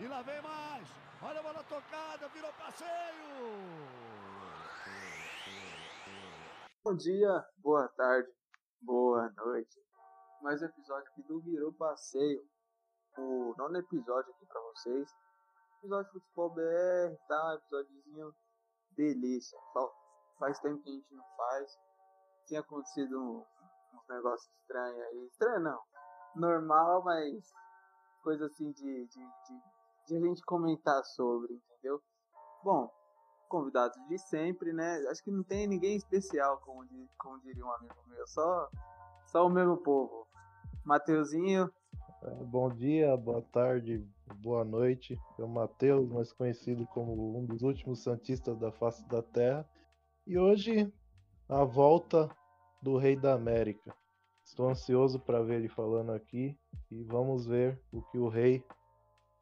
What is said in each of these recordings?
E lá vem mais. Olha a bola tocada, virou passeio. Bom dia, boa tarde, boa noite. Mais um episódio aqui do Virou Passeio. O nono episódio aqui pra vocês. Episódio de futebol BR, tá? Episódiozinho delícia. Faz tempo que a gente não faz. Tinha acontecido um, uns negócios estranhos aí. Estranho não. Normal, mas coisa assim de, de, de de a gente comentar sobre, entendeu? Bom, convidados de sempre, né? Acho que não tem ninguém especial, como, como diria um amigo meu, só, só o mesmo povo. Mateuzinho. É, bom dia, boa tarde, boa noite. Eu, Mateus, mais conhecido como um dos últimos Santistas da face da Terra. E hoje, a volta do Rei da América. Estou ansioso para ver ele falando aqui e vamos ver o que o Rei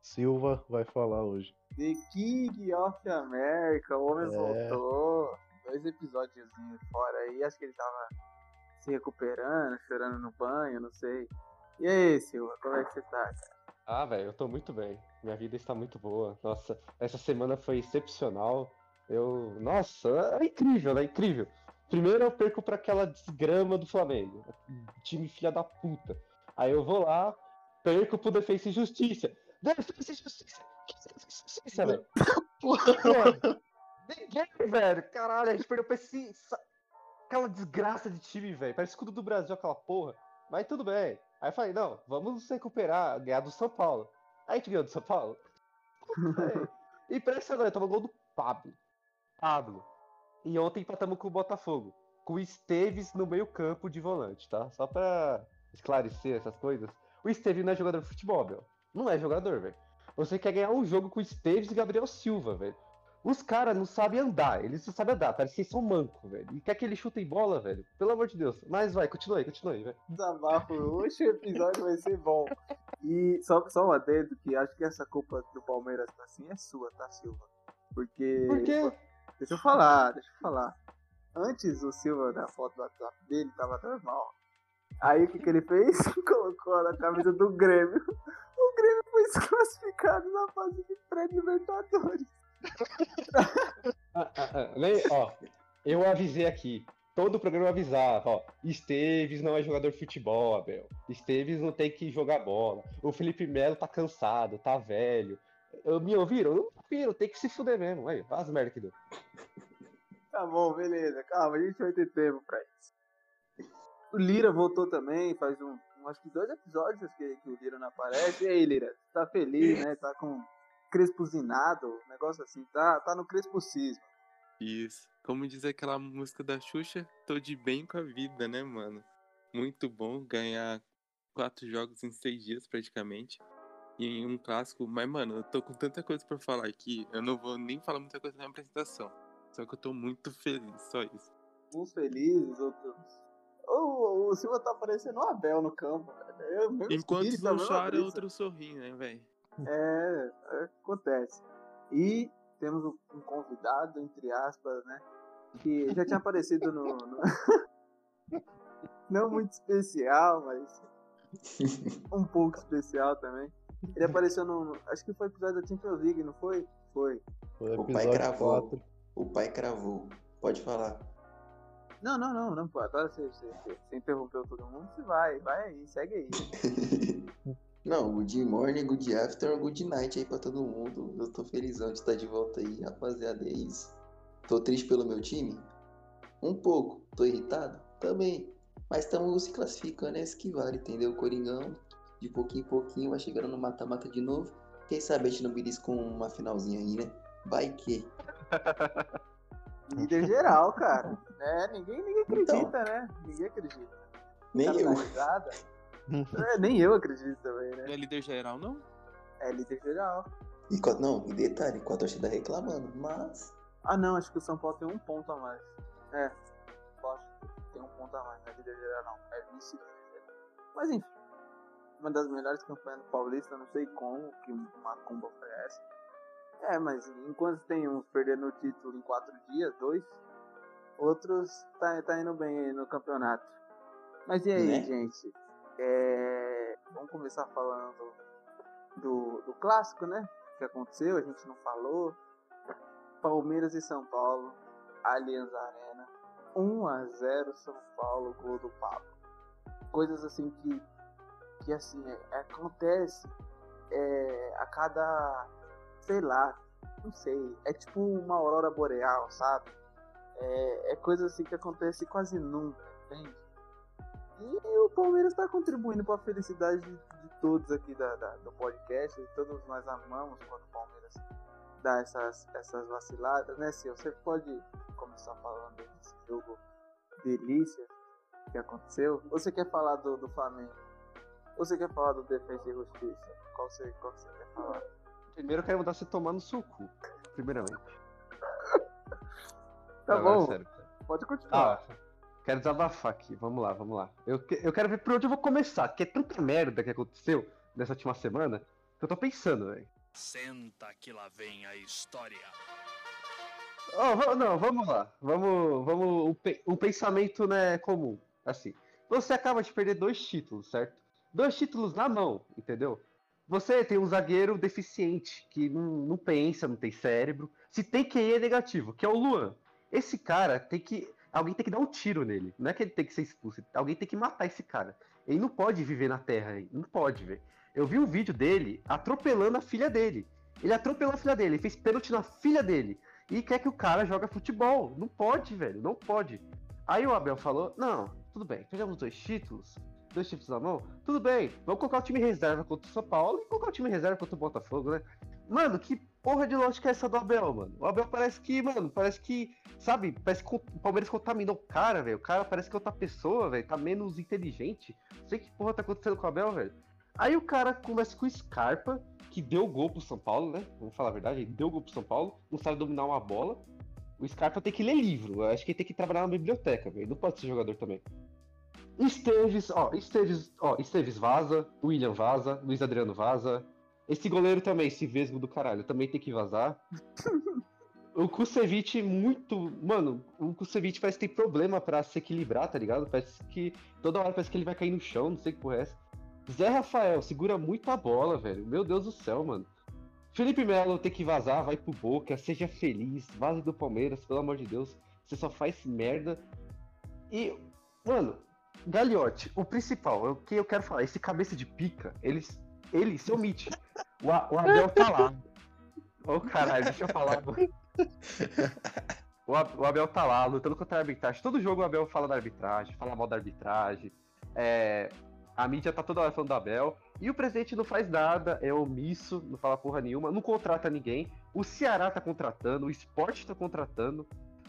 Silva vai falar hoje. The King of America, o homem é. voltou. Dois episódios fora aí, acho que ele tava se recuperando, chorando no banho, não sei. E aí, Silva, como é que você tá, cara? Ah, velho, eu tô muito bem. Minha vida está muito boa. Nossa, essa semana foi excepcional. Eu. Nossa, é incrível, né? Incrível. Primeiro eu perco para aquela desgrama do Flamengo. Time filha da puta. Aí eu vou lá, perco pro Defesa e Justiça. Defesa e Justiça. Justiça, velho. Ninguém, velho. Caralho, a gente perdeu pra esse. Aquela desgraça de time, velho. Parece escudo do Brasil, aquela porra. Mas tudo bem. Aí eu falei, não, vamos recuperar, ganhar do São Paulo. Aí a gente ganhou do São Paulo. Impressionante, tava gol do Pablo. Pablo. E ontem empatamos com o Botafogo. Com o Esteves no meio campo de volante, tá? Só pra esclarecer essas coisas. O Esteves não é jogador de futebol, meu. Não é jogador, velho. Você quer ganhar um jogo com o Esteves e Gabriel Silva, velho. Os caras não sabem andar, eles não sabem andar, parece que eles são mancos, velho. E quer que eles chutem bola, velho? Pelo amor de Deus. Mas vai, continua aí, continua aí, velho. Desabafo, hoje o episódio vai ser bom. E só, só um adendo que acho que essa culpa do Palmeiras tá assim é sua, tá, Silva? Porque. Por quê? Deixa eu falar, deixa eu falar. Antes o Silva, na foto do WhatsApp dele, tava normal. Aí o que, que ele fez? Colocou na camisa do Grêmio. O Grêmio foi desclassificado na fase de pré-libertadores. ah, ah, ah, ó, eu avisei aqui. Todo o programa avisava, ó. Esteves não é jogador de futebol, Abel. Esteves não tem que jogar bola. O Felipe Melo tá cansado, tá velho. Eu, me ouviram? Não ouviram, tem que se fuder mesmo. Aí, faz merda que deu. Tá bom, beleza. Calma, a gente vai ter tempo pra isso. O Lira voltou também, faz um acho que dois episódios que, que, o Lira não aparece. E aí, Lira, tá feliz, né? Tá com crespuzinado, negócio assim, tá, tá no crespucismo. Isso. Como diz aquela música da Xuxa, tô de bem com a vida, né, mano? Muito bom ganhar quatro jogos em seis dias, praticamente. E em um clássico. Mas, mano, eu tô com tanta coisa para falar aqui, eu não vou nem falar muita coisa na apresentação. Só que eu tô muito feliz, só isso. Uns felizes, outros o, o Silva tá parecendo o Abel no campo, velho. Enquanto um chora, outro sorri, né, velho? É, é, acontece. E temos um, um, convidado, entre aspas, né? Que já tinha aparecido no. no... Não muito especial, mas. um pouco especial também. Ele apareceu no. Acho que foi episódio da Champions League, não foi? Foi. Foi o pai cravou. 4. O pai cravou. Pode falar. Não, não, não, não, pô. Agora você, você, você interrompeu todo mundo, você vai, vai aí, segue aí. não, good morning, good afternoon, good night aí pra todo mundo. Eu tô felizão de estar de volta aí, rapaziada, é isso. Tô triste pelo meu time? Um pouco. Tô irritado? Também. Mas estamos se classificando, é isso que vale, entendeu? Coringão, de pouquinho em pouquinho, vai chegando no mata-mata de novo. Quem sabe a gente não belisca com uma finalzinha aí, né? Vai que. Líder geral, cara. É, ninguém, ninguém acredita, então, né? Ninguém acredita. Nem eu. é, nem eu acredito também, né? Não é líder geral, não? É líder geral. E, não, e detalhe, com a torcida reclamando, mas. Ah, não, acho que o São Paulo tem um ponto a mais. É, acho que tem um ponto a mais, não é líder geral, não. É vice-líder. Mas enfim, uma das melhores campanhas do Paulista, não sei como, que uma comba foi essa. É, mas enquanto tem uns perdendo o título em quatro dias, dois, outros tá, tá indo bem no campeonato. Mas e aí, né? gente? É, vamos começar falando do, do clássico, né? que aconteceu, a gente não falou. Palmeiras e São Paulo, Allianz Arena, 1 a 0 São Paulo, gol do Pablo. Coisas assim que, que assim, é, acontece é, a cada, sei lá, não sei, é tipo uma aurora boreal, sabe? É, é coisa assim que acontece quase nunca, entende? E o Palmeiras está contribuindo para a felicidade de, de, todos aqui da, da, do podcast. Todos nós amamos quando o Palmeiras dá essas, essas vaciladas, né, Sil? Você pode começar falando desse jogo delícia que aconteceu? Ou você quer falar do, do Flamengo? Ou você quer falar do Defesa e Justiça? Qual você, qual você quer falar? Primeiro eu quero mandar você tomar no seu cu, primeiramente. tá bom. Sério, pode continuar. Ah, quero desabafar aqui, vamos lá, vamos lá. Eu, eu quero ver por onde eu vou começar, que é tanta merda que aconteceu nessa última semana que eu tô pensando, velho. Senta que lá vem a história. Oh, não, vamos lá. Vamos, vamos. Um, um pensamento né, comum. Assim. Você acaba de perder dois títulos, certo? Dois títulos na mão, entendeu? Você tem um zagueiro deficiente, que não, não pensa, não tem cérebro. Se tem QI é negativo, que é o Luan. Esse cara tem que. Alguém tem que dar um tiro nele. Não é que ele tem que ser expulso. Alguém tem que matar esse cara. Ele não pode viver na Terra. Não pode, velho. Eu vi um vídeo dele atropelando a filha dele. Ele atropelou a filha dele, ele fez pênalti na filha dele. E quer que o cara joga futebol. Não pode, velho, não pode. Aí o Abel falou: Não, tudo bem, pegamos dois títulos, dois títulos na mão, tudo bem, vamos colocar o time reserva contra o São Paulo e colocar o time reserva contra o Botafogo, né? Mano, que porra de lógica é essa do Abel, mano? O Abel parece que, mano, parece que, sabe, parece que o Palmeiras contaminou o cara, velho. O cara parece que é outra pessoa, velho, tá menos inteligente. Não sei que porra tá acontecendo com o Abel, velho. Aí o cara começa com o Scarpa, que deu gol pro São Paulo, né? Vamos falar a verdade, ele deu gol pro São Paulo, não sabe dominar uma bola. O Scarpa tem que ler livro, acho que ele tem que trabalhar na biblioteca, velho. Não pode ser jogador também. Esteves, ó, Esteves, ó, Esteves vaza, William vaza, Luiz Adriano vaza. Esse goleiro também, esse vesgo do caralho, também tem que vazar. o Kusevich muito. Mano, o Kusevich parece que tem problema para se equilibrar, tá ligado? Parece que. Toda hora parece que ele vai cair no chão, não sei o que porra é essa. Zé Rafael segura muito a bola, velho. Meu Deus do céu, mano. Felipe Melo tem que vazar, vai pro Boca, seja feliz, vaze do Palmeiras, pelo amor de Deus. Você só faz merda. E, mano, Gagliotti, o principal, o que eu quero falar, esse cabeça de pica, ele, ele se omite. O, o Abel tá lá. Ô oh, caralho, deixa eu falar. O, o Abel tá lá, lutando contra a arbitragem. Todo jogo o Abel fala da arbitragem, fala mal da arbitragem. É, a mídia tá toda hora falando do Abel. E o presidente não faz nada, é omisso, não fala porra nenhuma, não contrata ninguém. O Ceará tá contratando, o esporte tá contratando.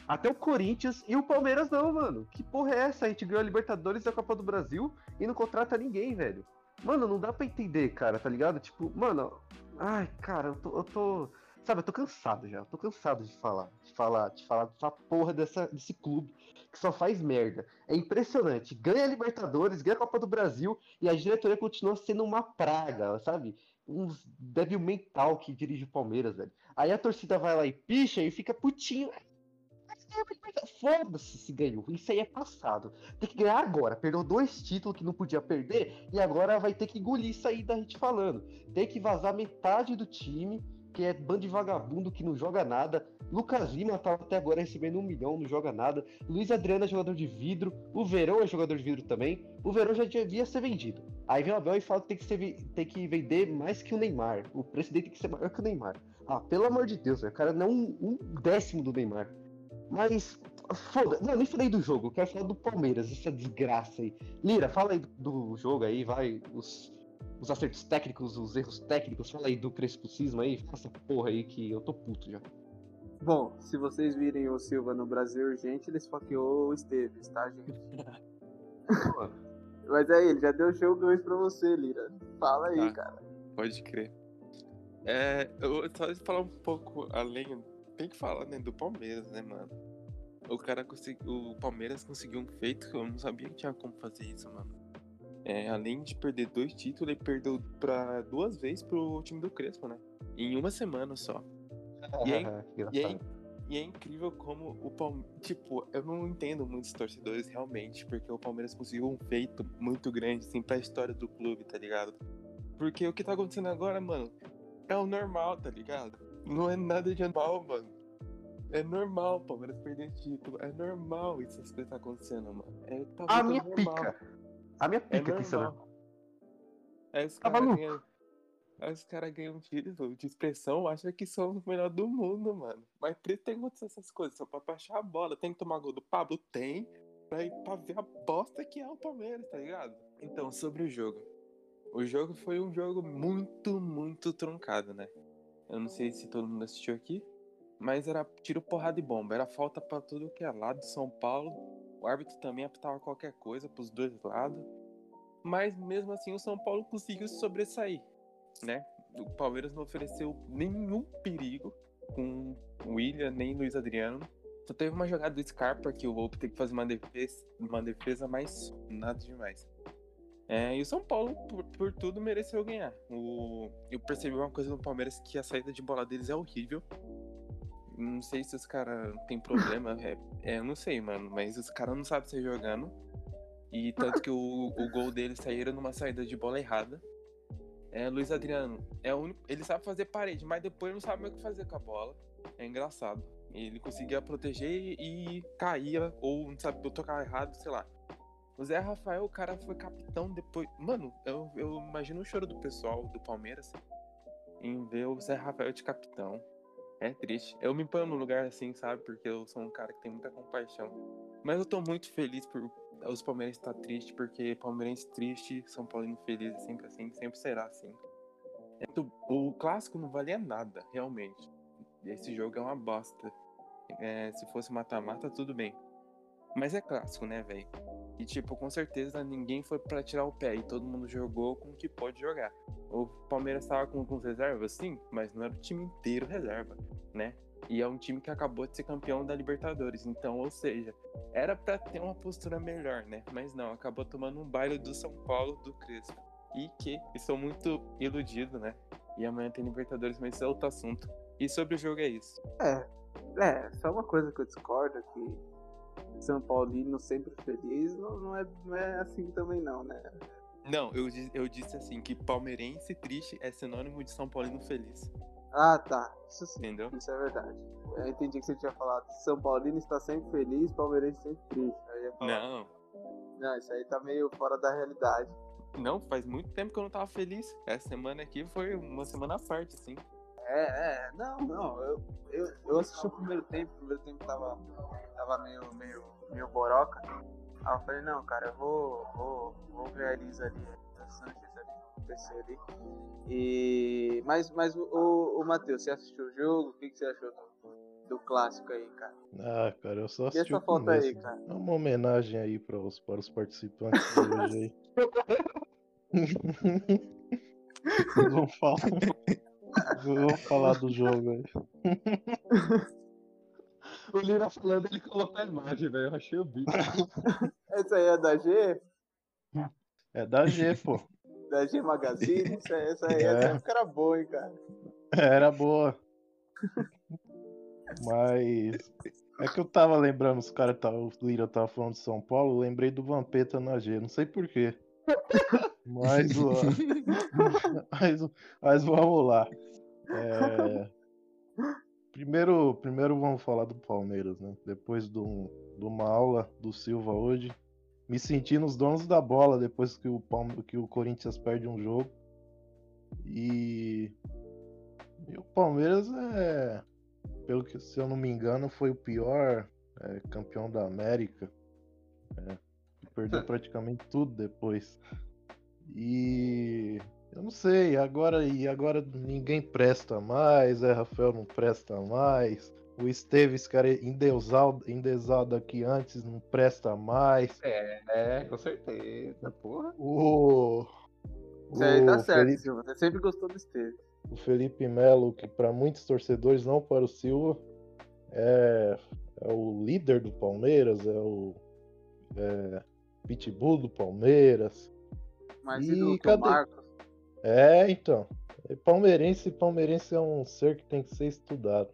Até o Corinthians e o Palmeiras não, mano. Que porra é essa? A gente ganhou a Libertadores e a Copa do Brasil e não contrata ninguém, velho. Mano, não dá pra entender, cara, tá ligado? Tipo, mano. Ai, cara, eu tô. Eu tô sabe, eu tô cansado já. Eu tô cansado de falar. De falar, de falar dessa porra dessa, desse clube que só faz merda. É impressionante. Ganha a Libertadores, ganha a Copa do Brasil e a diretoria continua sendo uma praga, sabe? Um débil mental que dirige o Palmeiras, velho. Aí a torcida vai lá e picha e fica putinho. Foda-se se ganhou. Isso aí é passado. Tem que ganhar agora. Perdeu dois títulos que não podia perder e agora vai ter que engolir isso aí da gente falando. Tem que vazar metade do time que é bando de vagabundo que não joga nada. Lucas Lima tá até agora recebendo um milhão, não joga nada. Luiz Adriano é jogador de vidro. O Verão é jogador de vidro também. O Verão já devia ser vendido. Aí vem o Abel e fala que tem que, ser, tem que vender mais que o Neymar. O preço dele tem que ser maior que o Neymar. Ah, pelo amor de Deus, o cara não é um, um décimo do Neymar. Mas, foda, não, nem falei do jogo, eu quero falar do Palmeiras, essa desgraça aí. Lira, fala aí do jogo aí, vai, os os acertos técnicos, os erros técnicos. Fala aí do Crespucismo aí, faça porra aí que eu tô puto já. Bom, se vocês virem o Silva no Brasil urgente, ele esfaqueou o Esteves, tá, gente? Mas aí, ele já deu show 2 pra você, Lira. Fala aí, tá. cara. Pode crer. É, eu só falar um pouco além, tem que falar, né, do Palmeiras, né, mano? O cara conseguiu, o Palmeiras conseguiu um feito que eu não sabia que tinha como fazer isso, mano. É, além de perder dois títulos, ele perdeu pra duas vezes pro time do Crespo, né? Em uma semana só. E é, e é, e é incrível como o Palmeiras. Tipo, eu não entendo muitos torcedores realmente, porque o Palmeiras conseguiu um feito muito grande, assim, pra história do clube, tá ligado? Porque o que tá acontecendo agora, mano, é o normal, tá ligado? Não é nada de anormal, mano. É normal o Palmeiras perder título. É normal isso que tá acontecendo, mano. É, tá A minha normal. pica. A minha É pica que isso é. Aí os Tá caras ganham. Aí os caras ganham título de expressão, acham que são o melhor do mundo, mano. Mas preto tem que acontecer essas coisas, só pra baixar a bola. Tem que tomar gol do Pablo? Tem. Pra, ir, pra ver a bosta que é o Palmeiras, tá ligado? Então, sobre o jogo. O jogo foi um jogo muito, muito truncado, né? Eu não sei se todo mundo assistiu aqui, mas era tiro, porrada e bomba. Era falta pra tudo que é lado de São Paulo. O árbitro também apitava qualquer coisa pros dois lados. Mas mesmo assim o São Paulo conseguiu se sobressair, né? O Palmeiras não ofereceu nenhum perigo com William nem Luiz Adriano. Só teve uma jogada do Scarpa que o Volpe tem que fazer uma defesa, uma defesa mais nada demais. É, e o São Paulo, por, por tudo, mereceu ganhar. O, eu percebi uma coisa no Palmeiras que a saída de bola deles é horrível. Não sei se os caras têm problema. É, é, eu não sei, mano. Mas os caras não sabem sair jogando. E tanto que o, o gol deles saíram numa saída de bola errada. É, Luiz Adriano, é o único, ele sabe fazer parede, mas depois não sabe mais o que fazer com a bola. É engraçado. Ele conseguia proteger e caía, ou não sabe, tocar errado, sei lá. O Zé Rafael, o cara foi capitão depois. Mano, eu, eu imagino o choro do pessoal do Palmeiras em ver o Zé Rafael de capitão. É triste. Eu me ponho no lugar assim, sabe? Porque eu sou um cara que tem muita compaixão. Mas eu tô muito feliz por os palmeirenses estar tristes, porque palmeirense triste, São Paulino feliz, é sempre assim, sempre será assim. É O clássico não valia nada, realmente. Esse jogo é uma bosta. É, se fosse mata-mata, tudo bem. Mas é clássico, né, velho? E, tipo, com certeza ninguém foi pra tirar o pé e todo mundo jogou com o que pode jogar. O Palmeiras tava com, com reservas, sim, mas não era o time inteiro reserva, né? E é um time que acabou de ser campeão da Libertadores. Então, ou seja, era pra ter uma postura melhor, né? Mas não, acabou tomando um baile do São Paulo do Crespo. E que estou muito iludido, né? E amanhã tem Libertadores, mas isso é outro assunto. E sobre o jogo é isso. É, só uma coisa que eu discordo é que São Paulino sempre feliz não, não, é, não é assim também não, né? Não, eu, eu disse assim, que palmeirense triste é sinônimo de São Paulino feliz. Ah, tá. Isso sim, Entendeu? isso é verdade. Eu entendi que você tinha falado São Paulino está sempre feliz, palmeirense sempre triste. Aí eu ia falar, Não, não, isso aí tá meio fora da realidade. não, faz muito tempo que eu não tava feliz. Essa semana aqui foi uma semana à parte, assim. É, é, não, não. Eu, eu, eu assisti o primeiro tempo, o primeiro tempo tava, tava meio, meio, meio boroca. Aí eu falei, não, cara, eu vou, vou, vou ver a Elisa ali, a Sanches ali, no PC ali. E. Mas, mas o, o, o Matheus, você assistiu o jogo? O que, que você achou do, do clássico aí, cara? Ah, cara, eu só E assisti essa o foto aí, cara? É uma homenagem aí para os, para os participantes de hoje aí. Vamos falar, vamos falar do jogo aí. O Lira falando, ele colocou a imagem, velho. Eu achei o bico. Essa aí é da G? É da G, pô. Da G Magazine? Essa, essa aí, É. essa época era boa, hein, cara? Era boa. Mas é que eu tava lembrando, os caras tava, o Lira tava falando de São Paulo, eu lembrei do Vampeta na G, não sei porquê. Mas, mas, mas vamos lá. É, primeiro, primeiro vamos falar do Palmeiras, né? Depois de, um- de uma aula do Silva hoje, me senti nos donos da bola depois que o, Palme- que o Corinthians perde um jogo. E e o Palmeiras é, pelo que se eu não me engano, foi o pior é, campeão da América. É, perdeu praticamente tudo depois. E eu não sei, agora e agora ninguém presta mais, é Rafael não presta mais. O Esteves, cara, endeusado, endeusado aqui antes, não presta mais. É, com certeza, porra. O, aí tá certo, Felipe- Silva. Você sempre gostou do Esteves. o Felipe Melo, que para muitos torcedores, não para o Silva, é, é o líder do Palmeiras, é o é, pitbull do Palmeiras. Mas E e do cadê? Marcos? É, então. é Palmeirense, palmeirense é um ser que tem que ser estudado.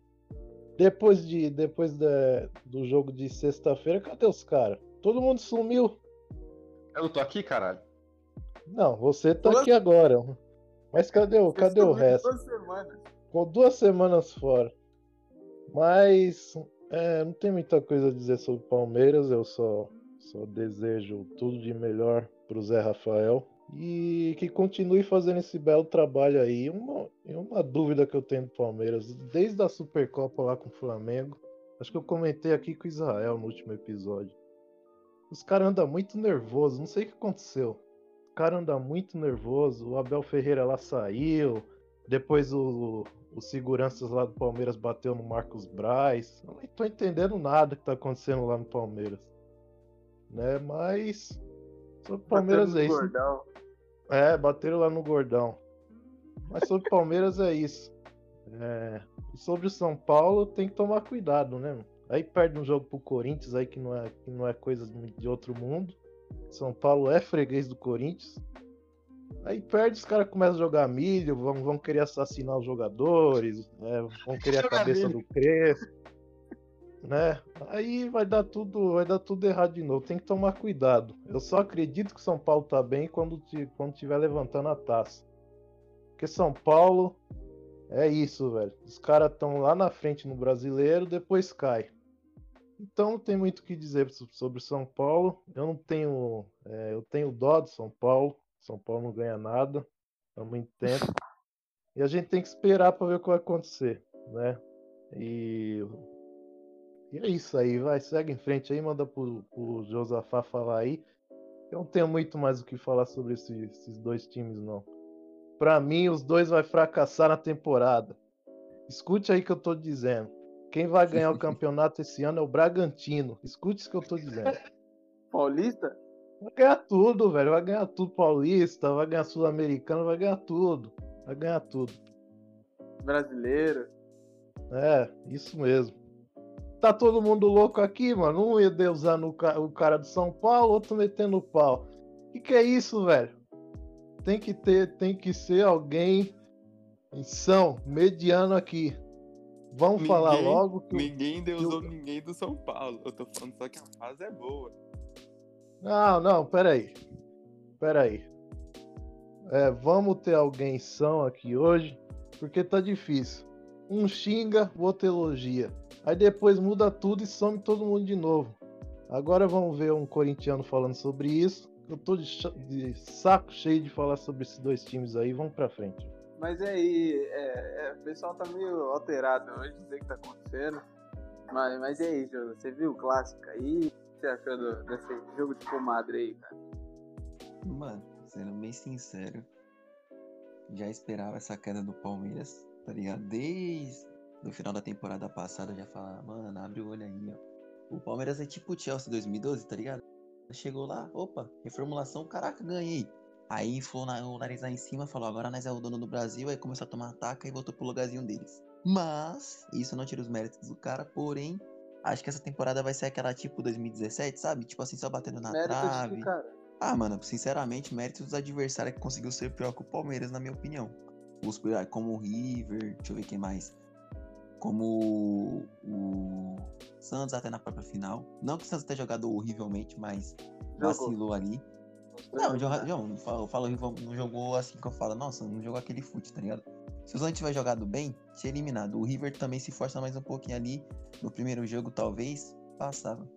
Depois de depois da- do jogo de sexta-feira, cadê os caras? Todo mundo sumiu. Eu tô aqui, caralho. Não, você tá aqui agora. Mas cadê o, cadê o resto? Duas semanas. Ficou duas semanas fora. Mas é, não tem muita coisa a dizer sobre o Palmeiras. Eu só, só desejo tudo de melhor pro Zé Rafael. E que continue fazendo esse belo trabalho aí. Uma, uma dúvida que eu tenho do Palmeiras, desde a Supercopa lá com o Flamengo, acho que eu comentei aqui com o Israel no último episódio. Os caras andam muito nervosos, não sei o que aconteceu. O cara anda muito nervoso, o Abel Ferreira lá saiu, depois o, os seguranças lá do Palmeiras bateu no Marcos Braz. Eu não tô entendendo nada que tá acontecendo lá no Palmeiras. Né, mas sobre o Palmeiras é isso. Gordão. É, bateram lá no Gordão. Mas sobre o Palmeiras é isso. É, e sobre o São Paulo tem que tomar cuidado, né? Aí perde um jogo pro Corinthians aí que não é, que não é coisa de outro mundo. São Paulo é freguês do Corinthians. Aí perde, os caras começam a jogar milho, vão, vão querer assassinar os jogadores, né? vão querer a cabeça do Crespo. Né? Aí vai dar tudo, vai dar tudo errado de novo. Tem que tomar cuidado. Eu só acredito que São Paulo tá bem quando quando tiver levantando a taça. Porque São Paulo é isso, velho. Os caras estão lá na frente no Brasileiro, depois cai. Então não tem muito o que dizer so- sobre São Paulo. Eu não tenho, é, eu tenho dó do São Paulo. São Paulo não ganha nada há muito tempo. E a gente tem que esperar para ver o que vai acontecer, né? E e é isso aí, vai, segue em frente aí, manda pro, pro Josafá falar aí. Eu não tenho muito mais o que falar sobre esse- esses dois times, não. Pra mim, os dois vai fracassar na temporada. Escute aí o que eu tô dizendo. Quem vai ganhar o campeonato esse ano é o Bragantino. Escute isso que eu tô dizendo. Paulista? Vai ganhar tudo, velho. Vai ganhar tudo paulista, vai ganhar sul-americano, vai ganhar tudo. Vai ganhar tudo. Brasileiro? É, isso mesmo. Tá todo mundo louco aqui, mano. Um ia deusando o ca- o cara do São Paulo, outro metendo o pau. Que que é isso, velho? Tem que ter, tem que ser alguém em são, mediano aqui. Vamos falar Ninguém- logo que o- Ninguém deusou ninguém do São Paulo. Eu tô falando só que a fase é boa. Não, não, peraí. Peraí. É, vamos ter alguém são aqui hoje, porque tá difícil. Um xinga, o outro elogia. Aí depois muda tudo e some todo mundo de novo. Agora vamos ver um corintiano falando sobre isso. Eu tô de, de saco cheio de falar sobre esses dois times aí. Vamos pra frente. Mas é aí, é, é, o pessoal tá meio alterado hoje, não sei o que tá acontecendo. Mas, mas e aí, Jô? Você viu o clássico aí? O que você achou do- desse jogo de comadre aí, cara? Mano, sendo bem sincero, já esperava essa queda do Palmeiras, tá ligado? Desde o final da temporada passada eu já falava, mano, abre o olho aí, ó. O Palmeiras é tipo o Chelsea 2012, tá ligado? Chegou lá, opa, reformulação, caraca, ganhei. Aí foi na- o nariz lá em cima, falou, agora nós é o dono do Brasil, aí começou a tomar ataque e voltou pro lugarzinho deles. Mas, isso não tira os méritos do cara, porém, acho que essa temporada vai ser aquela tipo 2017, sabe? Tipo assim, só batendo na Mérito trave. Ah, mano, sinceramente, mérito dos adversários que conseguiu ser pior que o Palmeiras, na minha opinião. Os piores, como o River, deixa eu ver quem mais. Como o Santos até na própria final. Não que o Santos tenha jogado horrivelmente, mas vacilou ali. Não, joga- João, eu falo, falo não jogou assim que eu falo, nossa, não jogou aquele fute, tá ligado? Se o Santos tiver jogado bem, tinha eliminado. O River também se força mais um pouquinho ali. No primeiro jogo, talvez, passava.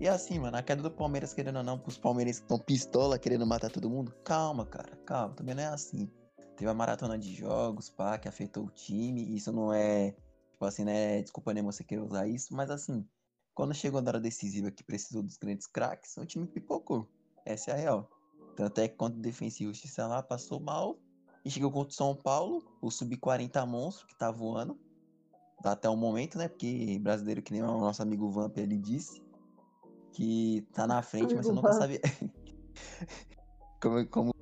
E assim, mano, a queda do Palmeiras, querendo ou não, pros palmeirenses que estão pistola querendo matar todo mundo, calma, cara, calma, também não é assim. Teve a maratona de jogos, pá, que afetou o time, isso não é, tipo assim, né, desculpa nem você querer usar isso, mas assim, quando chegou a hora decisiva que precisou dos grandes craques, o time pipocou. Essa é a real. Tanto é que contra o e Justiça lá, passou mal, e chegou contra o São Paulo, o Sub-40 monstro, que tá voando, até o momento, né, porque brasileiro, que nem o nosso amigo Vamp, ele disse, que tá na frente, mas você nunca Vamp. sabe. como, como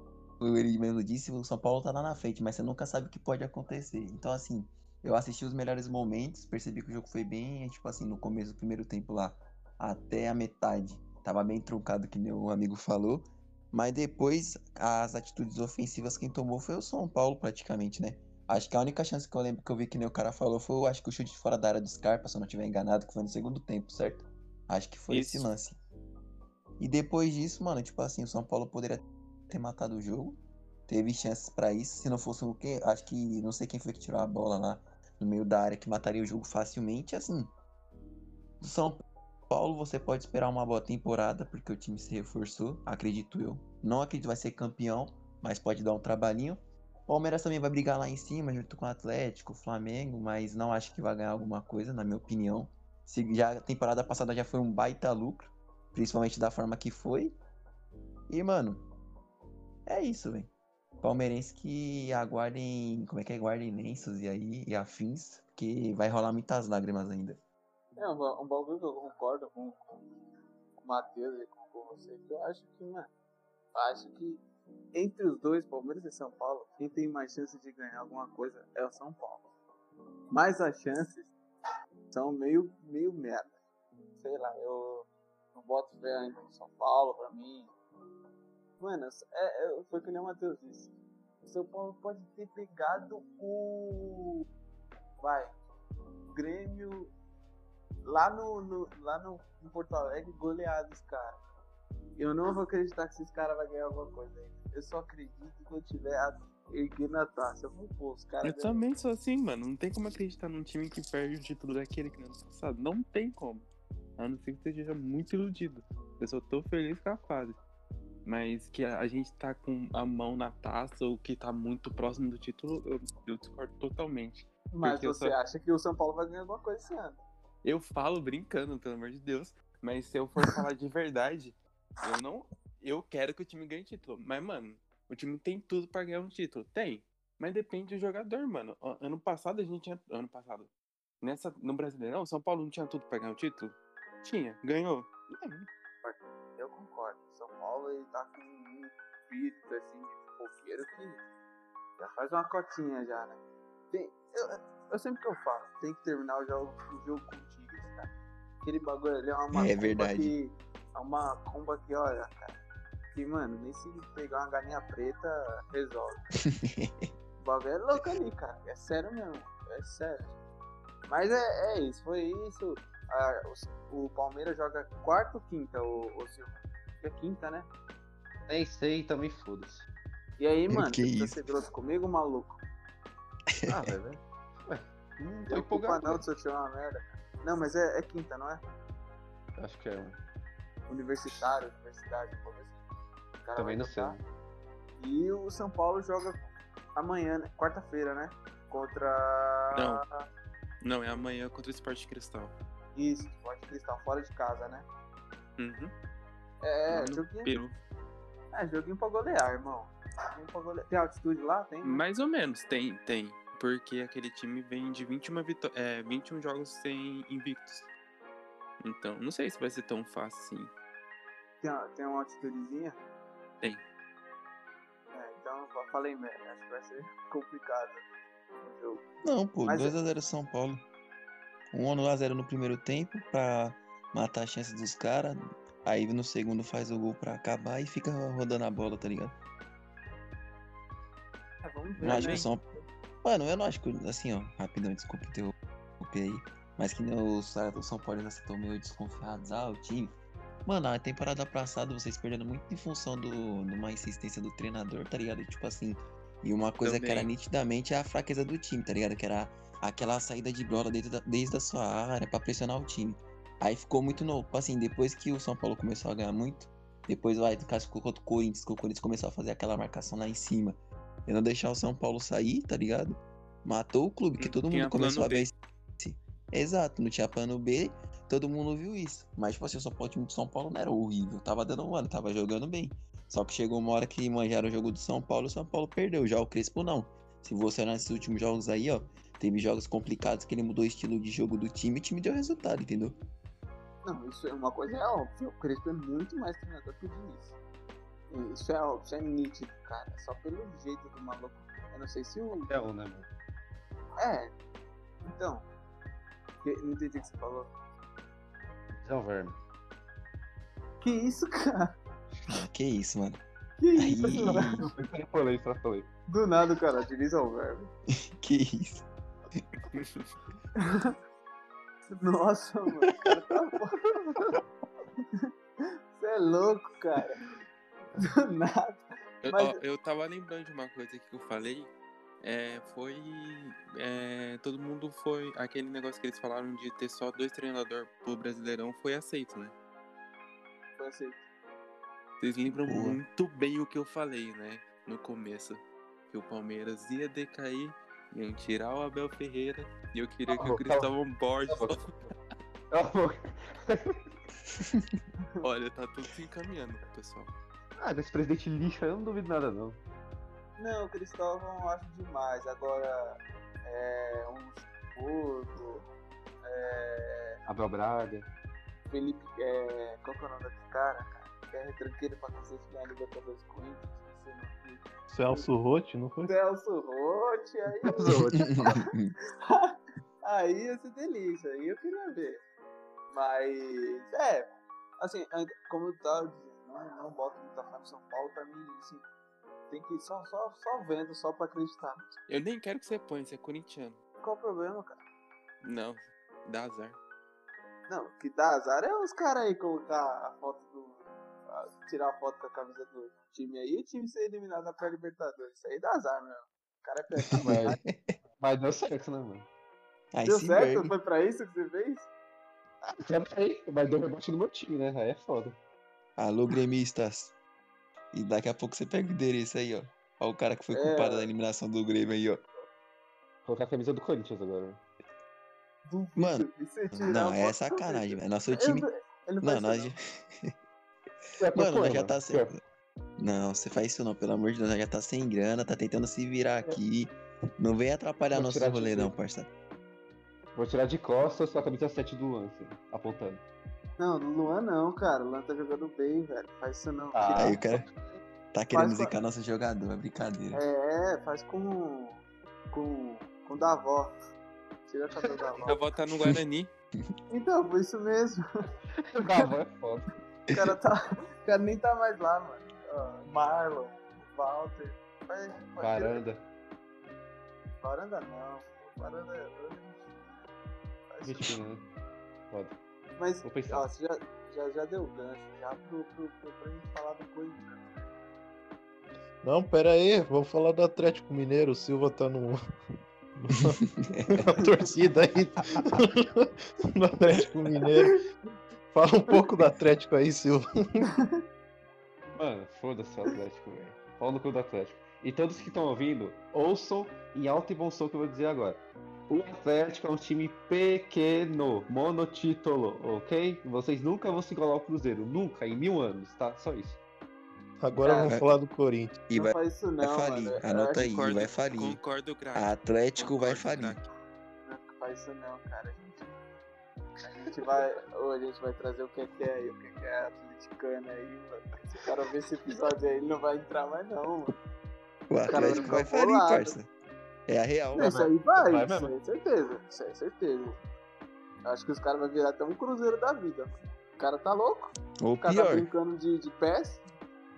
ele mesmo disse, o São Paulo tá lá na frente, mas você nunca sabe o que pode acontecer. Então, assim, eu assisti os melhores momentos, percebi que o jogo foi bem, tipo assim, no começo do primeiro tempo lá, até a metade, tava bem truncado, que o amigo falou. Mas depois, as atitudes ofensivas quem tomou foi o São Paulo, praticamente, né? Acho que a única chance que eu lembro que eu vi que nem o cara falou foi, acho que o chute fora da área do Scarpa, se eu não estiver enganado, que foi no segundo tempo, certo? Acho que foi esse Isso. lance. E depois disso, mano, tipo assim, o São Paulo poderia ter matado o jogo, Teve chances pra isso. Se não fosse o quê? Acho que não sei quem foi que tirou a bola lá no meio da área que mataria o jogo facilmente. Assim, do São Paulo você pode esperar uma boa temporada porque o time se reforçou, acredito eu. Não acredito que vai ser campeão, mas pode dar um trabalhinho. Palmeiras também vai brigar lá em cima junto com o Atlético, Flamengo, mas não acho que vai ganhar alguma coisa, na minha opinião. Se já a temporada passada já foi um baita lucro, principalmente da forma que foi. E, mano, é isso, velho. Palmeirense que aguardem, como é que é? Guardem lenços e aí, e afins, porque vai rolar muitas lágrimas ainda. É um, um bagulho que eu concordo com, com o Matheus e com, com você, que eu acho que, mano, acho que entre os dois, Palmeiras e São Paulo, quem tem mais chance de ganhar alguma coisa é o São Paulo. Mas as chances são meio, meio merda. Sei lá, eu não boto fé ainda no São Paulo, pra mim. Mano, é, é, foi que nem o Matheus disse. O São Paulo pode ter pegado o. Vai. O Grêmio lá no, no- lá no, no Porto Alegre goleado os caras. Eu não vou acreditar que esses caras vão ganhar alguma coisa ainda. Eu só acredito quando tiver a, erguendo a taça. Eu vou pôr os caras. Eu também sou assim, mano. Não tem como acreditar num time que perde o título daquele que ano passado. Não tem como. A não ser que você esteja muito iludido. Eu só tô feliz com a fase. Mas que a a gente tá com a mão na taça ou que tá muito próximo do título, eu, eu discordo totalmente. Mas você só- acha que o São Paulo vai ganhar alguma coisa esse ano? Eu falo brincando, pelo amor de Deus. Mas se eu for falar de verdade, eu não. Eu quero que o time ganhe título. Mas, mano, o time tem tudo pra ganhar um título. Tem. Mas depende do jogador, mano. Ano passado a gente tinha. Ano passado. Nessa, no Brasileirão, São Paulo não tinha tudo pra ganhar o título? Tinha. Ganhou. Eu concordo. Paulo ele tá com um espírito assim de fofoqueiro que já faz uma cotinha já, né? Tem, eu, eu sempre que eu falo, tem que terminar o jogo, o jogo com o Tigres, cara. Aquele bagulho ali é uma É verdade. que. É uma comba que, olha, cara. Que, mano, nem se pegar uma galinha preta, resolve. O bagulho é louco ali, cara. É sério mesmo. É sério. Mas é, é isso, foi isso. Ah, o, o Palmeiras joga quarta ou quinta, o, o Silvio? É quinta, né? Nem sei, também foda-se. E aí, mano, Que você isso? ser grosso comigo, maluco? Ah, velho. não tô empolgado. não se eu tirar uma merda. Não, mas é, é quinta, não é? Acho que é um. Universitário, universidade, pouco assim. Também não sei. E o São Paulo joga amanhã, né? Quarta-feira, né? Contra. Não. Não, é amanhã contra o Sport Cristal. Isso, Sport Cristal, fora de casa, né? Uhum. É, joguinho, Peru. é, joguinho pra golear, irmão. Joguinho pra golear. Tem altitude lá? Tem? né? Mais ou menos, tem, tem. Porque aquele time vem de 21, vitó- é, 21 jogos sem invictos. Então, não sei se vai ser tão fácil assim. Tem, uma- tem uma altitudezinha? Tem. É, então eu falei merda, acho que vai ser complicado o jogo. Não, pô, Mas- 2x0 São Paulo. 1x0 no primeiro tempo pra matar a chance dos caras. Aí no segundo faz o gol pra acabar e fica rodando a bola, tá ligado? É, vamos ver. Não acho que o São Mano, eu não acho que. Assim, ó, rapidão, desculpa interromper aí. Mas que nem os caras do São Paulo ainda estão meio desconfiados. Ah, o time. Mano, a temporada passada vocês perderam muito em função do, de uma insistência do treinador, tá ligado? Tipo assim. E uma coisa que era Também. nitidamente a fraqueza do time, tá ligado? Que era aquela saída de bola desde, da- desde a sua área pra pressionar o time. Aí ficou muito novo. Assim, depois que o São Paulo começou a ganhar muito, depois vai do caso contra o Corinthians, que o Corinthians começou a fazer aquela marcação lá em cima. E não deixar o São Paulo sair, tá ligado? Matou o clube, que todo mundo começou a ver esse. Exato, não tinha plano B, todo mundo viu isso. Mas, tipo assim, o São Paulo, o time do São Paulo não era horrível, tava dando um ano, tava jogando bem. Só que chegou uma hora que manjaram o jogo do São Paulo e o São Paulo perdeu. Já o Crespo não. Se você olhar nesses últimos jogos aí, ó, teve jogos complicados que ele mudou o estilo de jogo do time e o time deu resultado, entendeu? Não, isso é uma coisa é óbvia. O Crespo é muito mais treinador que o Diniz. Isso é óbvio, isso é nítido, cara. Só pelo jeito do maluco. Eu não sei se o. É um, né, mano? É. Então. que- Não entendi o que você falou. É um verme. Que isso, cara? Que isso, mano. Que Aí, isso, mano? Extrapolei, extrapolei. Do nada, cara. Diniz é o verbo. que isso. Nossa, mano. o cara tá- Você é louco, cara. Do nada. Eu, Mas- ó, eu tava lembrando de uma coisa que eu falei. É, foi. é, todo mundo foi. Aquele negócio que eles falaram de ter só dois treinadores pro Brasileirão foi aceito, né? Foi assim. Vocês lembram Boa. muito bem o que eu falei, né? No começo. Que o Palmeiras ia decair, iam tirar o Abel Ferreira e eu queria que o Cristóvão Borges. Olha, tá tudo se encaminhando, pessoal. Ah, desse presidente lixo eu não duvido nada, não. Não, o Cristóvão eu acho demais. Agora, é. Um Porto. É. Abel Braga. Felipe. É, qual que é o nome desse cara, cara? Que é retranqueiro pra cacete ganhar Libertadores Corinthians. Celso Rotti, não foi? Celso Rotti, aí. aí ia ser delícia, aí eu queria ver. Mas, é, assim, como eu tava dizendo, não, não boto muita fé no São Paulo, pra mim, assim, tem que ir só, só, só vendo, só pra acreditar. Eu nem quero que você ponha, você é corintiano. Qual o problema, cara? Não, dá azar. Não, o que dá azar é os caras aí colocar a foto tirar a foto com a camisa do time aí e o time ser eliminado na pré-Libertadores. Isso aí dá azar, meu. O cara é péssimo. Mas, mas deu certo, né, mano? Deu certo? Foi pra isso que você fez? Também, mas deu rebote no meu time, né? Aí é foda. Alô, gremistas. E daqui a pouco você pega o endereço aí, ó. Ó o cara que foi É. culpado da eliminação do Grêmio aí, ó. Colocar a camisa do Corinthians agora. Duvido. Mano, Não, é sacanagem, velho. Nosso time. não- Ele não Não, nós. isso, É, Mano, nós já tá sem. Não, você faz isso não, pelo amor de Deus, nós já tá sem grana, tá tentando se virar aqui. Não vem atrapalhar Vou nosso rolê, não, parça. Vou tirar de costas a camisa 7 do lance, apontando. Não, Luan não, cara. O Luan tá jogando bem, velho. Faz isso não. Ah, Tira- Aí o cara tá querendo Faz com zicar nosso jogador, é brincadeira. É, faz com. com. com o da avó. Tira a camisa da avó. vou estar no Guarani. Então, foi isso mesmo. Bravo, é foda. O cara, tá, o cara nem tá mais lá, mano. Ó, Marlon, Walter. Faz, faz- Varanda. Varanda não. Varanda é. Né? Foda. Mas, Vou pensar. ó, você já, já, já deu gancho já pro, pro, pro, pra gente falar do Corinthians. Não, pera aí, vamos falar do Atlético Mineiro. O Silva tá no. na torcida aí. no Atlético Mineiro. Fala um pouco do Atlético aí, Silva. Mano, foda-se o Atlético, velho. Pau no cu do Atlético. E todos que estão ouvindo, ouçam em alto e bom som que eu vou dizer agora. O Atlético é um time pequeno, monotítulo, ok? Vocês nunca vão se igualar ao Cruzeiro, nunca, em mil anos, tá? Só isso. Agora Cara, vamos falar do Corinthians. E não vai, faz isso vai não, falir. mano. Anota aí, Concordo- vai falir. Concordo, craque. Atlético vai Concordo, falir. craque. Não faz isso não, cara. A gente, a gente vai. Ou a gente vai trazer o que que é aí, o que que é atleticano aí, mano. Se o cara ver esse episódio aí, ele não vai entrar mais não, mano. O cara Atlético vai falir, parça. É a real. Não, isso aí vai, Vai isso é certeza. Isso aí é certeza. Eu Acho que os caras vão virar até um cruzeiro da vida. O cara tá louco, Ou o cara tá pior, brincando de, de pés,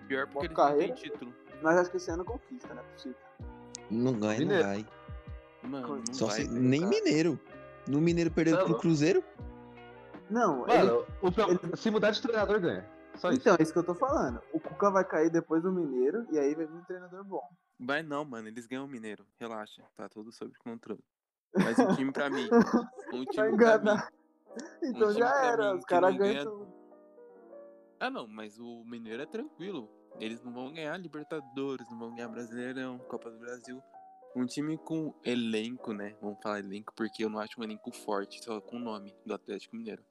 Pior porque eles Boa não carreira. título. mas acho que esse ano conquista, não é possível. não ganha, não Mineiro. vai. Mano, não Só vai. se, nem cara. Mineiro. No Mineiro perdeu Tá pro louco. Cruzeiro? Não, ele, Mano, o pro- se mudar de treinador ganha. Só isso. então, é isso que eu tô falando. O Cuca vai cair depois do Mineiro e aí vai vir um treinador bom. Vai não, mano. Eles ganham o Mineiro. Relaxa. Tá tudo sob controle. Mas um time pra mim. Um time Vai pra mim. enganar. Então time já era, mim os caras ganham ganha- tudo. Ah, não. Mas o Mineiro é tranquilo. Eles não vão ganhar Libertadores, não vão ganhar Brasileirão, Copa do Brasil. Um time com elenco, né? Vamos falar elenco porque eu não acho um elenco forte, só com o nome do Atlético Mineiro.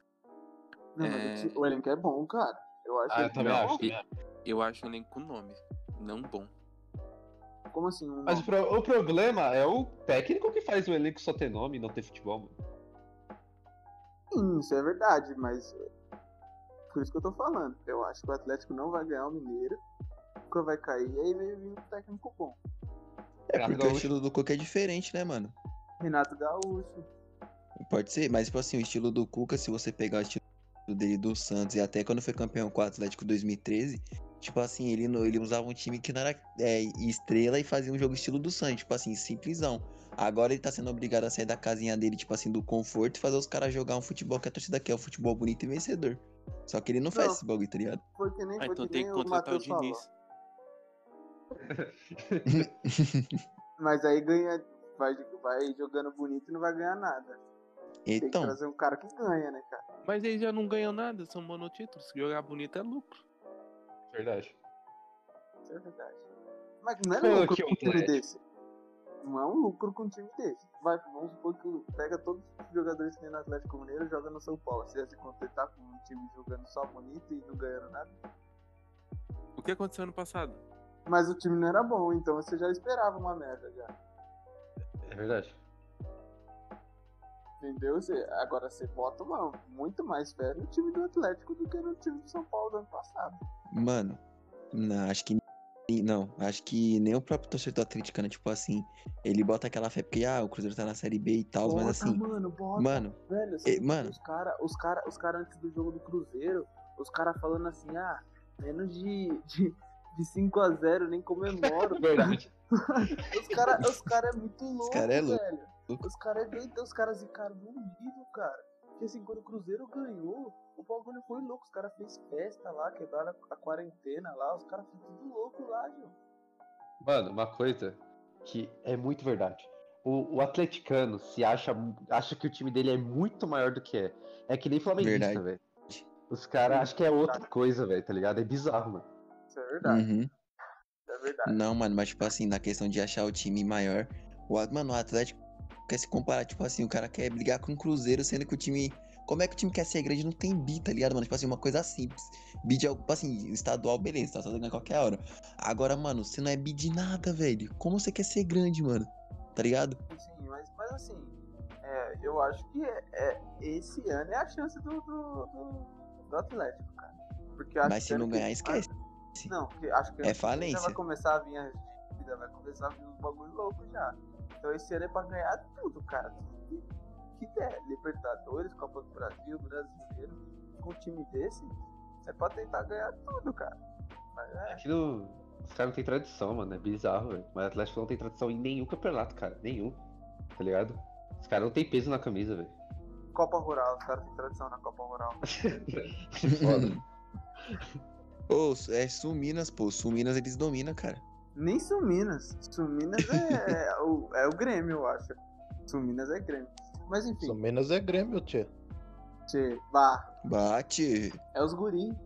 Não, É. o o elenco é bom, cara. Eu acho Ah, que eu também Não, acho. acho. Eu acho um elenco com nome, não bom. Como assim? Um Mas o, pro- o problema é o técnico que faz o elenco só ter nome e não ter futebol, mano. Sim, isso é verdade, mas. Por isso que eu tô falando. Eu acho que o Atlético não vai ganhar o Mineiro. O Cuca vai cair e aí vai vir um técnico bom. É Renato porque o Gaúcho. estilo do Cuca é diferente, né, mano? Renato Gaúcho. Pode ser, mas tipo assim, o estilo do Cuca, se você pegar o estilo dele do Santos e até quando foi campeão com o Atlético 2013, tipo assim, ele, ele usava um time que não era é, estrela e fazia um jogo estilo do Santos, tipo assim, simplesão. Agora ele tá sendo obrigado a sair da casinha dele, tipo assim, do conforto e fazer os caras jogar um futebol que a torcida quer, um futebol bonito e vencedor. Só que ele não faz Não. esse bagulho, tá ligado? Foi que nem, Ah, foi então que tem que o contratar o falou. Diniz. Mas aí ganha. Vai, vai jogando bonito e não vai ganhar nada. Tem que Então, trazer um cara que ganha, né, cara? Mas eles já não ganham nada, são monotítulos. Jogar bonito é lucro. Verdade. Isso é verdade. Mas não é Pô, lucro com um time desse. Não é um lucro com um time desse. Vai, vamos supor que pega todos os jogadores que tem no Atlético Mineiro e joga no São Paulo. Você ia se contentar com um time jogando só bonito e não ganhando nada? O que aconteceu ano passado? Mas o time não era bom, então você já esperava uma merda já. É verdade. Entendeu? Você, agora você bota uma, muito mais fé no time do Atlético do que no time do São Paulo do ano passado. mano, não, acho que. Não, acho que nem o próprio torcedor atleticano, tipo assim, ele bota aquela fé porque, ah, o Cruzeiro tá na Série B e tal, mas assim, mano, bota. mano, Velho, Eh, mano. os caras os cara, os cara antes do jogo do Cruzeiro, os caras falando assim, ah, menos de, de, de 5x0, nem comemoro. Verdade. os caras os cara é muito louco, cara é louco. velho. Os caras é doido, os caras zicaram no nível, cara. Porque assim, quando o Cruzeiro ganhou, o bagulho foi louco. Os caras fez festa lá, quebraram a, quarentena lá, os caras foram tudo louco lá, Gil. Mano, uma coisa que é muito verdade. O, o atleticano se acha, acha que o time dele é muito maior do que é. É que nem flamenguista, velho. Os caras acham que é outra coisa, velho, tá ligado? É bizarro, mano. Isso é verdade, uhum. isso é verdade. Não, mano, mas tipo assim, na questão de achar o time maior, o, mano, o Atlético quer se comparar, tipo assim, o cara quer brigar com o Cruzeiro, sendo que o time. Como é que o time quer ser grande e não tem bi, tá ligado, mano? Tipo assim, uma coisa simples. Bi de algo, tipo assim, estadual, beleza, tá ganhando a qualquer hora. Agora, mano, você não é bi de nada, velho. Como você quer ser grande, mano? Tá ligado? Sim, mas, mas assim, é, eu acho que é, é- esse ano é a chance do, do, do, do Atlético, cara. Porque Mas se não ganhar, que- esquece. Não, porque acho que É falência. vai começar a vir as dívidas, vai começar a vir uns bagulho louco já. Então esse ano é pra ganhar tudo, cara. Tudo que, que der. Libertadores, Copa do Brasil, Brasileiro. Com um time desse, é pra tentar ganhar tudo, cara. Mas é. Aquilo. Os caras não têm tradição, mano. É bizarro, velho. Mas o Atlético não tem tradição em nenhum campeonato, cara. Nenhum. Tá ligado? Os caras não tem peso na camisa, velho. Copa Rural, os caras têm tradição na Copa Rural. Foda. Ô, é Suminas, pô. Suminas eles dominam, cara. Nem Suminas. Suminas é, é o, é o Grêmio, eu acho. Suminas é Grêmio. Mas enfim, Só menos é Grêmio, tia. tchê, bah, Bate. é os guri.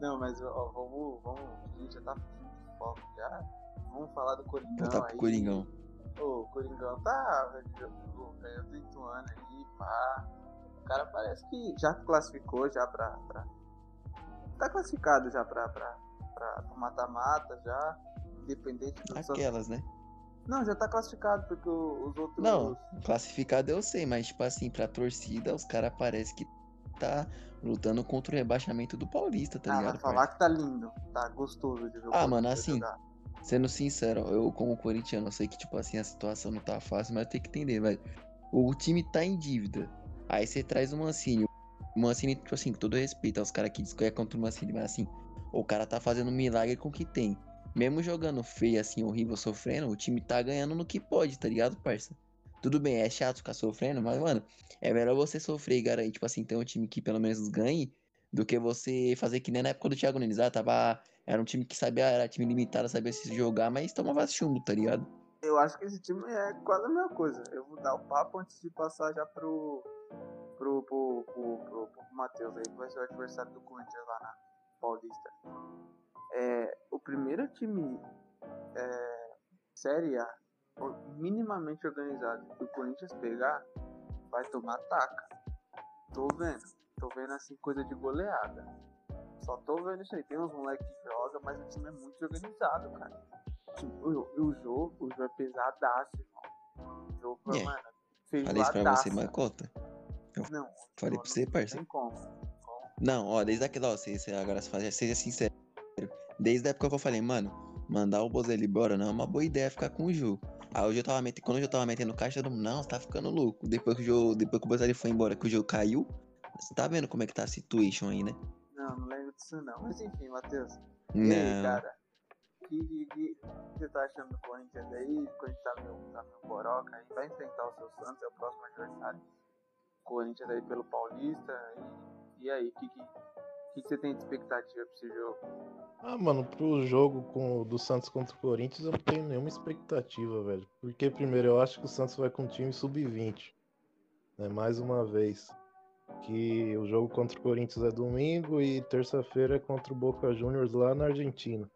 Não, mas ó, vamos, vamos, a gente já tá fugindo de foco já. Vamos falar do Coringão Voltar aí. Coringão. Ô, o Coringão tá ganhando do Ituano aí, pá. O cara parece que já classificou já pra. pra... Tá classificado já pra, pra, pra, pro mata-mata já. Independente do só- Aquelas, né? Não, já tá classificado, porque os outros. Não, classificado eu sei, mas tipo assim, pra torcida, os caras parece que tá lutando contra o rebaixamento do Paulista, tá ah, ligado? falar que tá lindo, tá gostoso de o Ah, mano, assim, jogar. Sendo sincero, eu como corintiano, eu sei que tipo assim, a situação não tá fácil, mas tenho que entender, velho. O time tá em dívida. Aí você traz o Mancini. O Mancini, tipo assim, com todo respeito aos caras que dizem que é contra o Mancini, mas assim, o cara tá fazendo um milagre com o que tem. Mesmo jogando feio, assim, horrível, sofrendo, o time tá ganhando no que pode, tá ligado, parça? Tudo bem, é chato ficar sofrendo, mas, mano, é melhor você sofrer e garantir, tipo assim, ter um time que pelo menos ganhe, do que você fazer que nem na época do Thiago Nunes. Ah, tava. Era um time que sabia, era time limitado, sabia se jogar, mas tomava chumbo, tá ligado? Eu acho que esse time é quase a mesma coisa. Eu vou dar o papo antes de passar já pro. pro. pro. pro, pro, pro Matheus aí, que vai ser o adversário do Corinthians lá na Paulista. É, o primeiro time é, Série A minimamente organizado que o Corinthians pegar vai tomar taca. Tô vendo. Tô vendo assim coisa de goleada. Só tô vendo isso aí. Tem uns moleques que jogam, mas o time é muito organizado, cara. Tipo, o, o jogo, o jogo é pesadaço, irmão. O jogo, É. mano, fez Falei isso pra você, mas conta. Não, Falei não, pra você, não parça. Tem como. Não, ó, desde aquela, ó, você, você agora se seja sincero. Desde a época que eu falei, mano, mandar o Bozelli embora não é uma boa ideia ficar com o Ju. Aí hoje eu tava metendo, quando eu tava metendo caixa, todo mundo, não, você tá ficando louco. Depois que o jogo, depois que o Bozelli foi embora, que o jogo caiu, você tá vendo como é que tá a situation aí, né? Não, não lembro disso não. Mas enfim, Matheus. E aí, Não. cara? O que, que, que você tá achando do Corinthians aí? O Corinthians tá meio, tá meio boroca aí. Vai enfrentar o seu Santos, é o próximo adversário. Corinthians aí pelo Paulista. E, e aí, o que, que, que, você tem de expectativa pra esse jogo? Ah, mano, pro jogo com, do Santos contra o Corinthians eu não tenho nenhuma expectativa, velho. Porque, primeiro, eu acho que o Santos vai com um time sub-20. Né, mais uma vez. Que o jogo contra o Corinthians é domingo e terça-feira é contra o Boca Juniors lá na Argentina.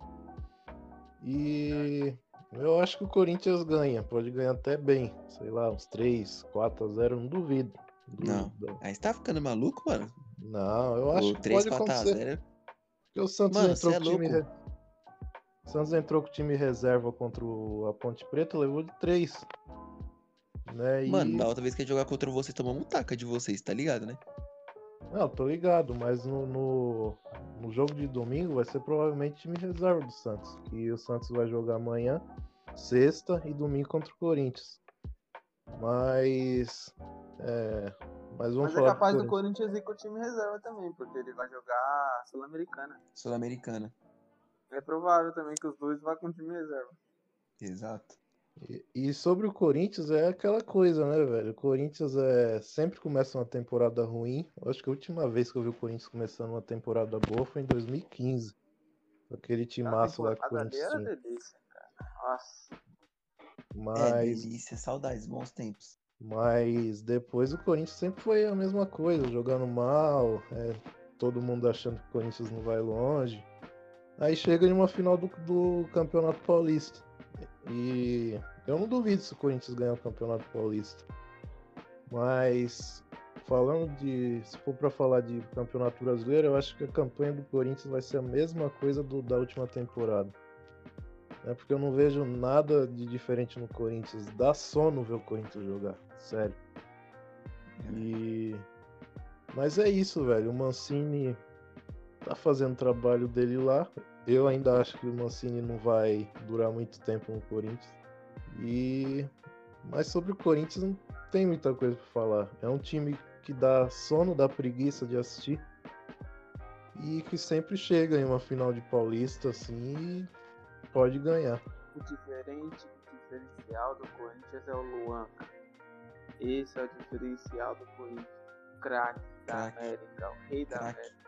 E eu acho que o Corinthians ganha. Pode ganhar até bem. Sei lá, uns 3, 4 a 0, não duvido. Não. Duvido. Aí você tá ficando maluco, mano? Não, eu acho o que 3, pode 4 a acontecer. 0 Porque o Santos Mano, entrou cê com é o time. louco. re- O Santos entrou com o time reserva contra o- a Ponte Preta, levou de 3. Né? E... Mano, da outra vez que a gente jogar contra vocês, tomamos um taca de vocês, tá ligado, né? Não, tô ligado, mas no, no, no jogo de domingo vai ser provavelmente time reserva do Santos. Que o Santos vai jogar amanhã, sexta e domingo contra o Corinthians. Mas. É, mas vamos Mas é falar capaz do Corinthians. Ir com o time reserva também, porque ele vai jogar Sul-Americana. Sul-Americana. É provável também que os dois vá com o time reserva. Exato. E, e sobre o Corinthians é aquela coisa, né, velho? O Corinthians é, sempre começa uma temporada ruim. Eu acho que a última vez que eu vi o Corinthians começando uma temporada boa foi em 2015. Aquele A timaço lá que o Corinthians delícia, cara. Nossa. É, Mas, delícia, saudades, bons tempos. mas depois o Corinthians sempre foi a mesma coisa, jogando mal, é, todo mundo achando que o Corinthians não vai longe. Aí chega em uma final do, do Campeonato Paulista. E eu não duvido se o Corinthians ganhar o Campeonato Paulista. Mas falando de. Se for pra falar de Campeonato Brasileiro, eu acho que a campanha do Corinthians vai ser a mesma coisa do, da última temporada. É porque eu não vejo nada de diferente no Corinthians. Dá sono ver o Corinthians jogar, sério. E. Mas é isso, velho. O Mancini tá fazendo o trabalho dele lá. Eu ainda acho que o Mancini não vai durar muito tempo no Corinthians. E. Mas sobre o Corinthians não tem muita coisa pra falar. É um time que dá sono, dá preguiça de assistir. E que sempre chega em uma final de Paulista, assim, pode ganhar. O diferente, o diferencial do Corinthians é o Luan. Esse é o diferencial do Corinthians. O craque da Craque. América, o rei da Craque. América.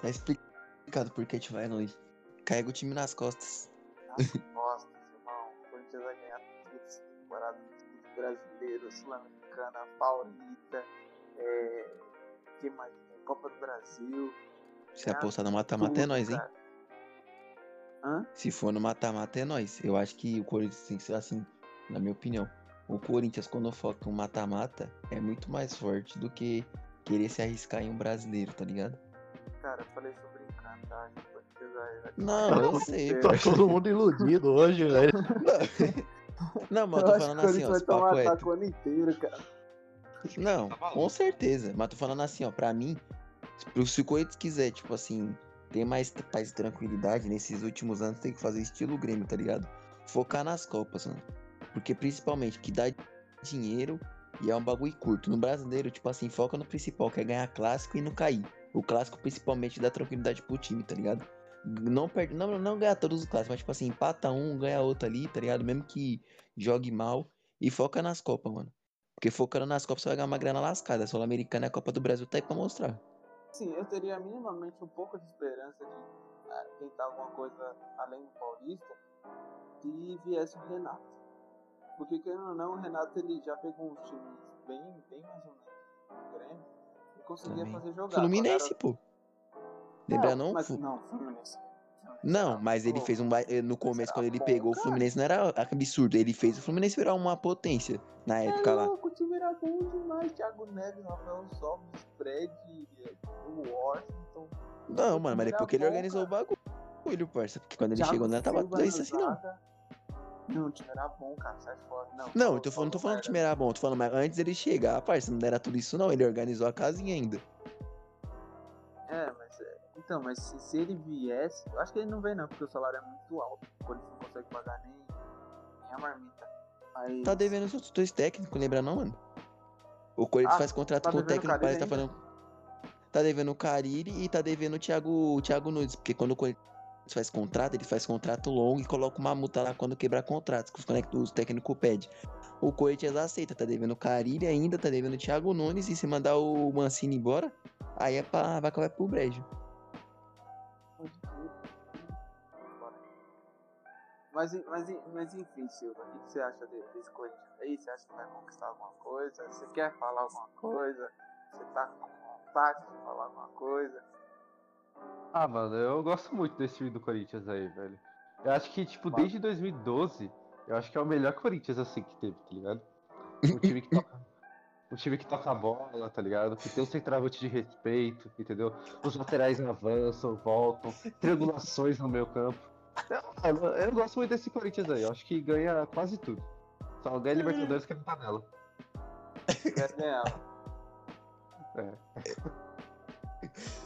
Tá explicado por que a gente vai longe. Carrega o time nas costas. Nossa, irmão. O Corinthians vai ganhar tudo essa temporada. Brasileiro, Sul-Americana, Paulista. É... que mais? Copa do Brasil. Se apostar no mata-mata é nós, hein? cara. Hã? Se for no mata-mata é nós. Eu acho que o Corinthians tem que ser assim, na minha opinião. O Corinthians, quando foca em um mata-mata, é muito mais forte do que querer se arriscar em um brasileiro, tá ligado? Cara, eu falei sobre tá? Vai- Não, eu sei, É. Tá todo mundo iludido hoje, velho. Não, mas Eu tô falando assim, Corinthians ó, vai esse papo tomar é. ataque o ano inteiro, cara. Não, Tá com certeza. Mas tô falando assim, ó, pra mim, se o Corinthians quiser, tipo assim, ter mais, mais tranquilidade nesses últimos anos, tem que fazer estilo Grêmio, tá ligado? Focar nas Copas, mano. Porque principalmente que dá dinheiro e é um bagulho curto. No brasileiro, tipo assim, foca no principal, que é ganhar clássico e não cair. O clássico principalmente dá tranquilidade pro time, tá ligado? Não perde, não, não ganhar todos os clássicos, mas tipo assim, empata um, ganha outro ali, tá ligado? Mesmo que jogue mal. E foca nas Copas, mano. Porque focando nas Copas você vai ganhar uma grana lascada. Sul-Americana e a Copa do Brasil tá aí pra mostrar. Sim, eu teria minimamente um pouco de esperança de ah, tentar alguma coisa além do Paulista se viesse o Renato. Porque querendo ou não, o Renato ele já pegou uns times bem, bem mais ou menos do Grêmio e conseguia Também. fazer jogar. Fluminense, pô. Lembra não? Mas, não, Fluminense. Não, mas ele fez um. eh, No começo, quando ele pegou o. Fluminense, não era absurdo. Ele fez o Fluminense virar uma potência na época É lá. louco, o time era bom demais. Thiago Neves, Rafael Sobis, Fred, o Washington. Não, mano, mas era depois que ele organizou o bagulho, parça. Porque quando ele chegou não tava tudo isso assim, não. Não, o time era bom, cara, sai fora. Não, Não, eu tô falando, não tô falando que o time era bom, tô falando, mas antes dele chegar, parça, não era tudo isso, não. Ele organizou a casinha ainda. É, é, Então, mas se, se ele viesse. Eu acho que ele não vem, não, porque o salário é muito alto. O Corinthians não consegue pagar nem, nem a marmita. Mas, Tá devendo os outros dois técnicos, lembra não, mano? O Corinthians Ah, faz contrato tá com o devendo o técnico, parece que tá falando. Tá devendo o Carille e tá devendo o Thiago, o Thiago Nunes. Porque quando o Corinthians faz contrato, ele faz contrato longo e coloca uma multa lá quando quebrar contrato, que os, técnicos pedem. O Corinthians aceita, tá devendo o Carille ainda, tá devendo o Thiago Nunes e se mandar o Mancini embora, aí é pra, vai acabar pro brejo. Mas, mas, mas enfim, Silva, o que você acha de- desse Corinthians aí? Você acha que vai conquistar alguma coisa? Você quer falar alguma coisa? Você tá com vontade de falar alguma coisa? Ah, mano, eu gosto muito desse time do Corinthians aí, velho. Eu acho que, tipo, desde 2012, eu acho que é o melhor Corinthians assim que teve, tá ligado? Um time que toca, time que toca a bola, tá ligado? Que tem um centroavante de respeito, entendeu? Os laterais avançam, voltam, triangulações no meio campo. Eu, eu- gosto muito desse Corinthians aí, eu acho que ganha quase tudo. Só ganha Libertadores que não tá nela. Ganhar?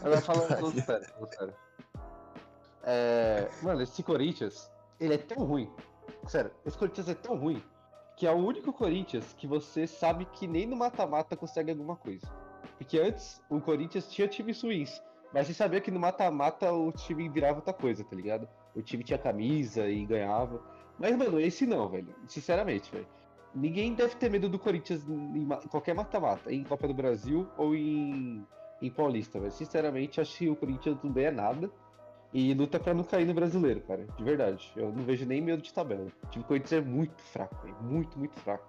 Agora falando falando sério, falando sério. É, mano, esse Corinthians, ele é tão ruim. Sério, esse Corinthians é tão ruim que é o único Corinthians que você sabe que nem no mata-mata consegue alguma coisa. Porque antes o Corinthians tinha times ruins, mas você sabia que no mata-mata o time virava outra coisa, tá ligado? O time tinha camisa e ganhava. Mas, mano, esse não, velho. Sinceramente, velho. Ninguém deve ter medo do Corinthians em qualquer mata-mata, em Copa do Brasil ou em, em Paulista, velho. Sinceramente, acho que o Corinthians não ganha nada e luta pra não cair no brasileiro, cara. De verdade. Eu não vejo nem medo de tabela. O time do Corinthians é muito fraco, velho. Muito, muito fraco.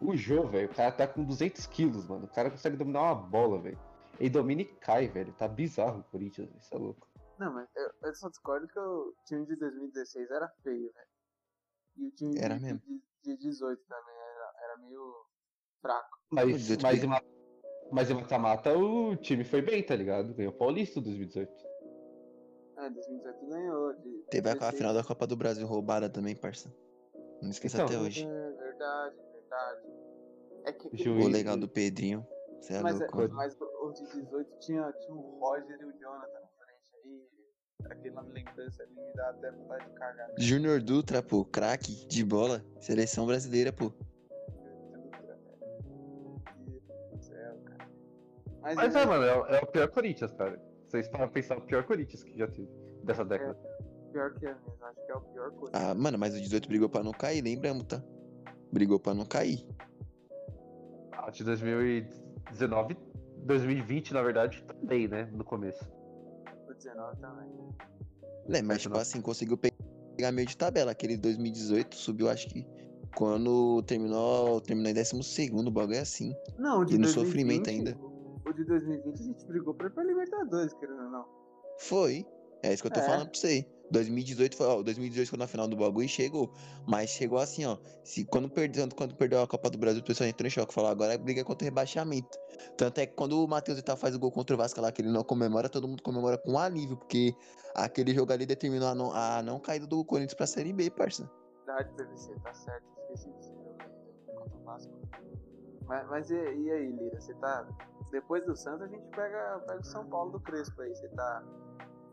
O Jô, velho, o cara tá com 200 quilos, mano. O cara consegue dominar uma bola, velho. Ele domina e cai, velho. Tá bizarro o Corinthians. Isso é louco. Não, mas eu, eu só discordo que o time de 2016 era feio, velho. E o time Era de, mesmo. de, de 18 também era, era meio fraco. Mas, 18 mas, em ma- mas em mata-mata o time foi bem, tá ligado? Ganhou o Paulista em 2018. É, 2018 ganhou. De, Teve a, a 16 final da Copa do Brasil roubada também, parça. Não esqueça Então, até hoje. É verdade, verdade. É que, Juiz. O legal do Pedrinho. Você é mas, louco. é, mas o o de 18 tinha, tinha o Roger e o Jonathan aí. Aquela lembrança ali me dá até vontade de cagar. Júnior Dutra, pô, craque de bola. Seleção brasileira, pô. Meu Deus do céu, cara. Mas, Mas é, é, mano, é, o- é o pior Corinthians, cara. Vocês pra pensar o pior Corinthians que já teve dessa década. pior que é mesmo, acho que é o pior coisa. Ah, mano, mas o 18 brigou pra não cair, lembramos, tá? Brigou pra não cair. Ah, de 2019, 2020, na verdade, também, né? No começo. O 19 também. É, mas tipo não. assim, conseguiu pegar meio de tabela. Aquele 2018 subiu, acho que quando terminou, terminou em 12 o bagulho é assim. Não, o de E no 2020, sofrimento ainda. O de 2020 a gente brigou pra ir pra Libertadores, querendo ou não. Foi. É isso que eu tô É. falando pra você. 2018 foi, ó, 2018 foi na final do bagulho e chegou. Mas chegou assim, ó. Se, quando, perdeu, quando perdeu a Copa do Brasil, o pessoal entrou em choque. Falou, agora é briga contra o rebaixamento. Tanto é que quando o Matheus Vital faz o gol contra o Vasco lá, que ele não comemora, todo mundo comemora com alívio, porque aquele jogo ali determinou a não, a não caída do Corinthians pra Série B, parça. Verdade, PVC, tá certo. Esqueci desse jogo aí contra o Vasco. Mas, mas e, e aí, Lira? Você tá. Depois do Santos a gente pega, pega o São Paulo do Crespo aí. Você tá.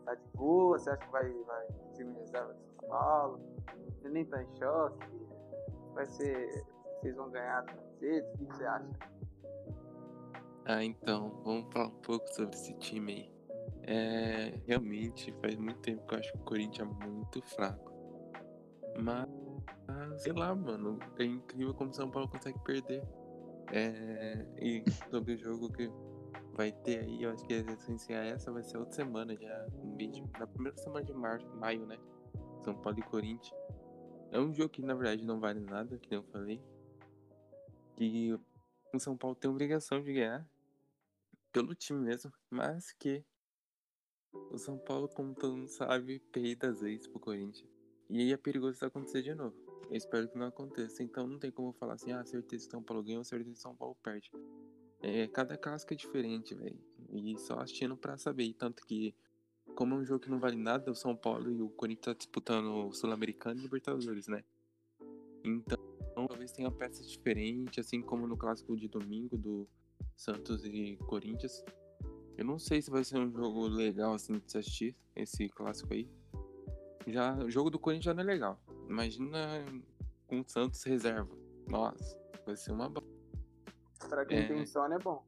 Tá de boa? Você acha que vai, vai time reserva de São Paulo? Você nem tá em choque? Vai ser. Vocês vão ganhar do Mercedes? O que você acha? Ah, então, vamos falar um pouco sobre esse time aí. É, realmente, faz muito tempo que eu acho que o Corinthians é muito fraco. Mas, sei lá, mano, é incrível como o São Paulo consegue perder. É, e sobre o jogo que vai ter aí, eu acho que a essência essa vai ser outra semana já, mês de- na primeira semana de março, maio, né? São Paulo e Corinthians. É um jogo que na verdade não vale nada, que nem eu falei. Que o São Paulo tem obrigação de ganhar pelo time mesmo, mas que o São Paulo, como todo mundo sabe, peida às vezes pro Corinthians. E aí é perigoso isso acontecer de novo. Eu espero que não aconteça. Então não tem como falar assim, ah, certeza que São Paulo ganha ou certeza que São Paulo perde. É, cada casca é diferente, velho. E só assistindo pra saber. E tanto que, como é um jogo que não vale nada, o São Paulo e o Corinthians tá disputando o Sul-Americano e Libertadores, né? Então, talvez tenha peças diferentes, assim como no clássico de domingo do Santos e Corinthians. Eu não sei se vai ser um jogo legal assim de se assistir, esse clássico aí. Já, o jogo do Corinthians já não é legal. Imagina com o Santos reserva. Nossa, vai ser uma. Pra quem É. tem sono é bom.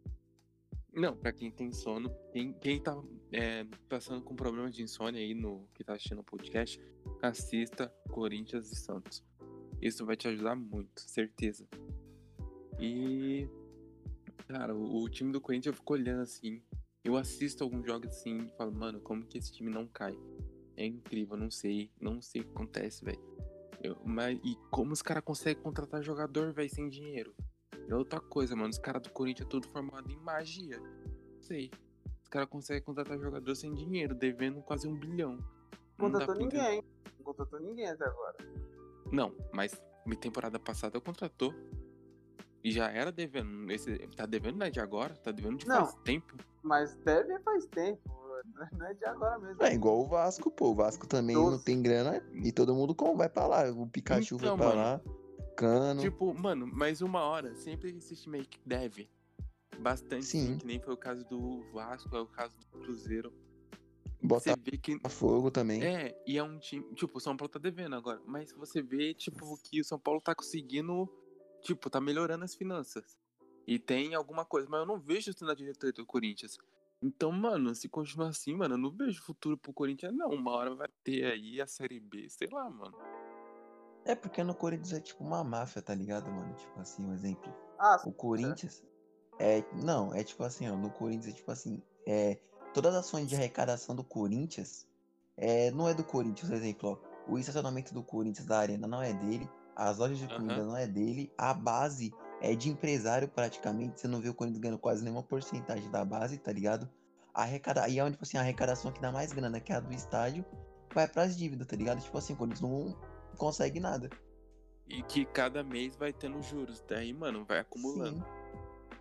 Não, pra quem tem sono, quem, quem tá é, passando com problemas de insônia aí no que tá assistindo o podcast, assista Corinthians e Santos. Isso vai te ajudar muito, certeza. E. Cara, o, o time do Corinthians eu fico olhando assim. Eu assisto alguns jogos assim e falo, mano, como que esse time não cai? É incrível, não sei, não sei o que acontece, velho. Mas, e como os caras conseguem contratar jogador, velho, sem dinheiro? É outra coisa, mano. Os caras do Corinthians é tudo formado em magia. Não sei. Os caras conseguem contratar jogador sem dinheiro, devendo quase um bilhão. Não contratou ninguém. Não contratou ninguém até agora. Não, mas minha temporada passada contratou. E já era devendo. Esse, tá devendo não é de agora? Tá devendo de Não. faz tempo. Mas deve faz tempo. Não é de agora mesmo. É igual o Vasco, pô. O Vasco também não tem grana e todo mundo como vai pra lá. O Pikachu Então, vai pra mano. lá. Cano. Tipo, mano, mas uma hora, sempre esse time aí que deve. Bastante, Sim. sim, que nem foi o caso do Vasco, é o caso do Cruzeiro. Você Botafogo vê que. também. É, e é um time. Tipo, o São Paulo tá devendo agora. Mas você vê, tipo, que o São Paulo tá conseguindo. Tipo, tá melhorando as finanças. E tem alguma coisa. Mas eu não vejo isso na diretoria do Corinthians. Então, mano, se continuar assim, mano, eu não vejo futuro pro Corinthians, não. Uma hora vai ter aí a Série B, sei lá, mano. É porque no Corinthians é tipo uma máfia, tá ligado, mano? Tipo assim, um exemplo. Ah, O Corinthians é. Não, é tipo assim, ó. No Corinthians é tipo assim. É, todas as ações de arrecadação do Corinthians é, não é do Corinthians, por exemplo, ó. O estacionamento do Corinthians da Arena não é dele. As lojas de comida Aham. não é dele. A base é de empresário praticamente. Você não vê o Corinthians ganhando quase nenhuma porcentagem da base, tá ligado? A arrecada... E é onde, tipo assim, a arrecadação que dá mais grana, que é a do estádio, vai pras dívidas, tá ligado? Tipo assim, o Corinthians não consegue nada. E que cada mês vai tendo juros. Daí, mano, vai acumulando. Sim.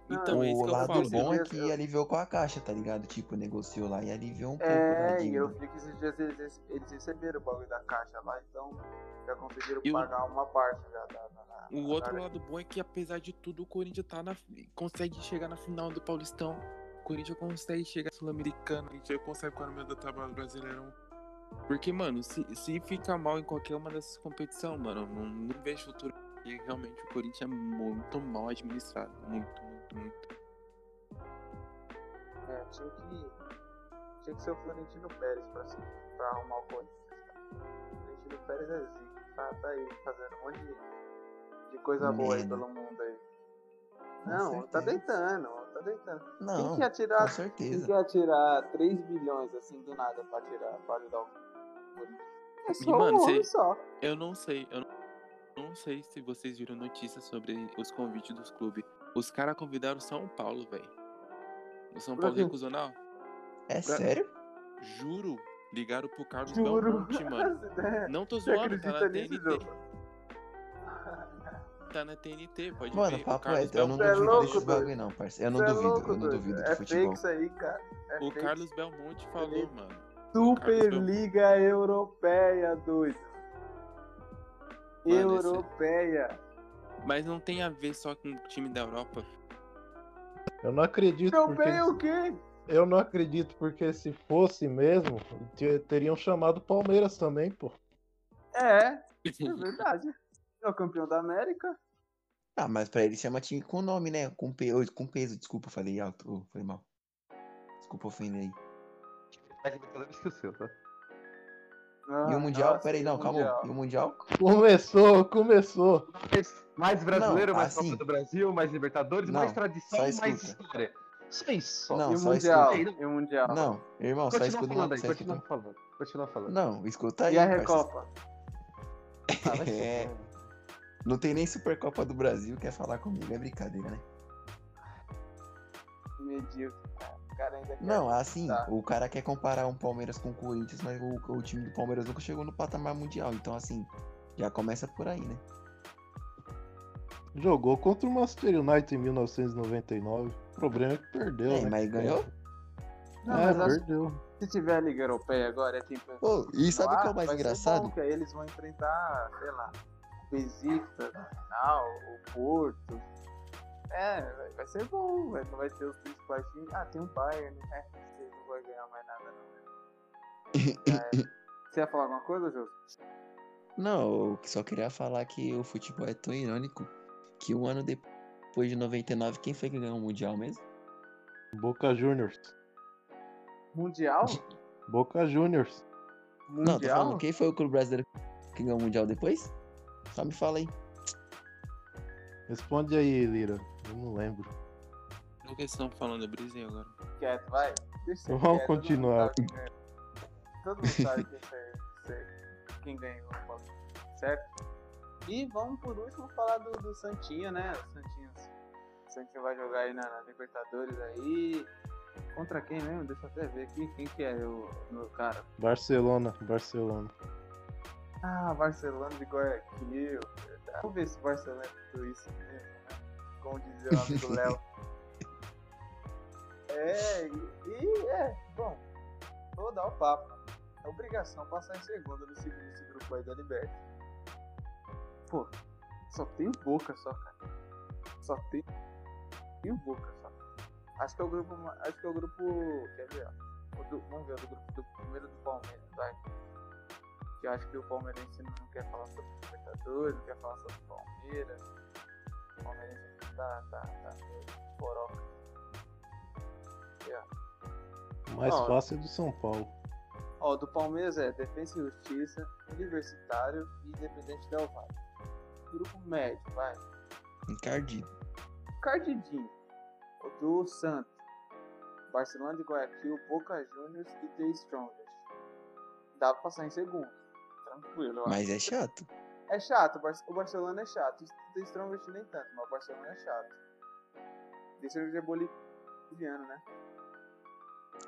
Então, é isso o que eu lado falo. bom é que eu- aliviou com a caixa, tá ligado? Tipo, negociou lá e aliviou um pouco da É, e eu vi que esses dias eles, eles receberam o bagulho da caixa lá, então já conseguiram E o- pagar uma parte já da. da, da O da- outro lado bom é que, apesar de tudo, o Corinthians tá na, consegue chegar na final do Paulistão. O Corinthians consegue chegar na Sul-Americana. O Corinthians consegue com a meio da tabela Brasileirão. Porque, mano, se, se fica mal em qualquer uma dessas competições, mano, não, não vejo futuro. E realmente o Corinthians é muito mal administrado. Muito, muito, muito. É, tinha que. Tinha que ser o Florentino Pérez pra, pra arrumar o Corinthians. cara. O Florentino Pérez é zica. Tá, tá aí fazendo um monte de, de coisa boa aí pelo mundo aí. Com Não, tá deitando, tá deitando. Quem Não, que ia com tirar, quem certeza. que ia tirar 3 bilhões assim do nada pra tirar, pra ajudar o? É só mano, um cê- só. Eu não sei, eu não, não sei se vocês viram notícias sobre os convites dos clubes. Os caras convidaram o São Paulo, velho. O São Paulo recusou, não? É Pra- sério? Juro. Ligaram pro Carlos Juro. Belmonte, mano. Não tô zoando, tá na nisso, TNT. Jogo? Tá na TNT, pode Mano, ver. papo reto, eu não Cê é duvido louco, doido. bagulho não, parceiro. Eu não é duvido, louco, eu não duvido É de futebol. fake isso aí, cara. É o fake. Carlos Belmonte falou, Ele- mano. Superliga Europeia, doido. Mano, esse- Europeia. Mas não tem a ver só com o time da Europa. Eu não acredito porque Europeia o quê? eu não acredito porque se fosse mesmo, te- teriam chamado o Palmeiras também, pô. É, é verdade. É o campeão da América. Ah, mas pra ele chama time com nome, né? Com, pe... Com peso, desculpa, falei alto. Ô, foi mal. Desculpa ofender aí. Mais Libertadores que o seu, tá? Ah, E o Mundial? nossa, Pera aí, o não, calma. Mundial? E o Mundial? Começou, começou. Mais, mais brasileiro, Não, mais assim- Copa do Brasil, mais Libertadores, mais Não, tradição, só mais história. Só isso. Não, E o só Mundial? escuta. E o Mundial? Não, irmão, só Continua escuta falando aí, só continua falando. Continua falando. Não, escuta aí, E a parceiro. Recopa? Ah, vai ser É. Não tem nem Supercopa do Brasil, quer falar comigo, é brincadeira, né? Medíocre, cara. O cara ainda quer. Não, assim, Tá. o cara quer comparar um Palmeiras com o Corinthians, mas o, o time do Palmeiras nunca chegou no patamar mundial. Então, assim, já começa por aí, né? Jogou contra o Manchester United em 1999. O problema é que perdeu, É, né? mas ganhou? Não, é, mas perdeu. se tiver a Liga Europeia agora, é tipo. Ô, e sabe o que é o mais engraçado? bom, que aí eles vão enfrentar, sei lá, Besiktas na final, o Porto. É, vai- ser bom, vai- não vai ter os principais times. Ah, tem o Bayern, né? Você não vai ganhar mais nada, não. É. Você ia falar alguma coisa, Jô? Não, eu só queria falar que o futebol é tão irônico que um ano depois de 99, quem foi que ganhou o Mundial mesmo? Boca Juniors. Mundial? Boca Juniors. Não, tô Mundial? falando, quem foi o clube brasileiro que ganhou o Mundial depois? Só me fala aí. Responde aí, Lira. Eu não lembro. O que vocês estão falando? Eu brisei agora. Quieto, vai. Deixa Vamos quieto, todo mundo continuar. sabe quem ganhou. Todo mundo sabe quem, foi- quem ganhou, certo? E vamos por último falar do, do Santinho, né? O Santinho, o Santinho vai jogar aí na, na Libertadores aí. Contra quem mesmo? Deixa eu até ver aqui quem que é o meu cara. Barcelona, Barcelona. Ah, Barcelona de Guayaquil. Vamos ver se o Barcelona é tudo isso mesmo, né? Como dizia o amigo Léo. É, e, e é, bom, vou dar o papo. É obrigação passar em segundo nesse, nesse grupo aí da Liberta. Pô, só tem o Boca só, cara. Só tem, tem o Boca só. Acho que é o grupo. Acho que é o grupo. Quer ver, ó. Do- vamos ver o grupo do primeiro do Palmeiras, vai. Que eu acho que o palmeirense não quer falar sobre o Libertadores, não quer falar sobre o Palmeiras. O palmeirense tá, tá, tá meio ó. O mais Ó. fácil é do São Paulo. Ó, o do Palmeiras é Defesa e Justiça, Universitário e Independente Del Valle. Grupo médio, vai. Encardido. Cardidinho. O do Santos. Barcelona de Guayaquil, Boca Juniors e The Strongest. Dá pra passar em segundo. Tranquilo. Mas é chato. É chato, o Bar- o Barcelona é chato. O Strongest nem tanto, mas o Barcelona é chato. The Strongest é boliviano, né?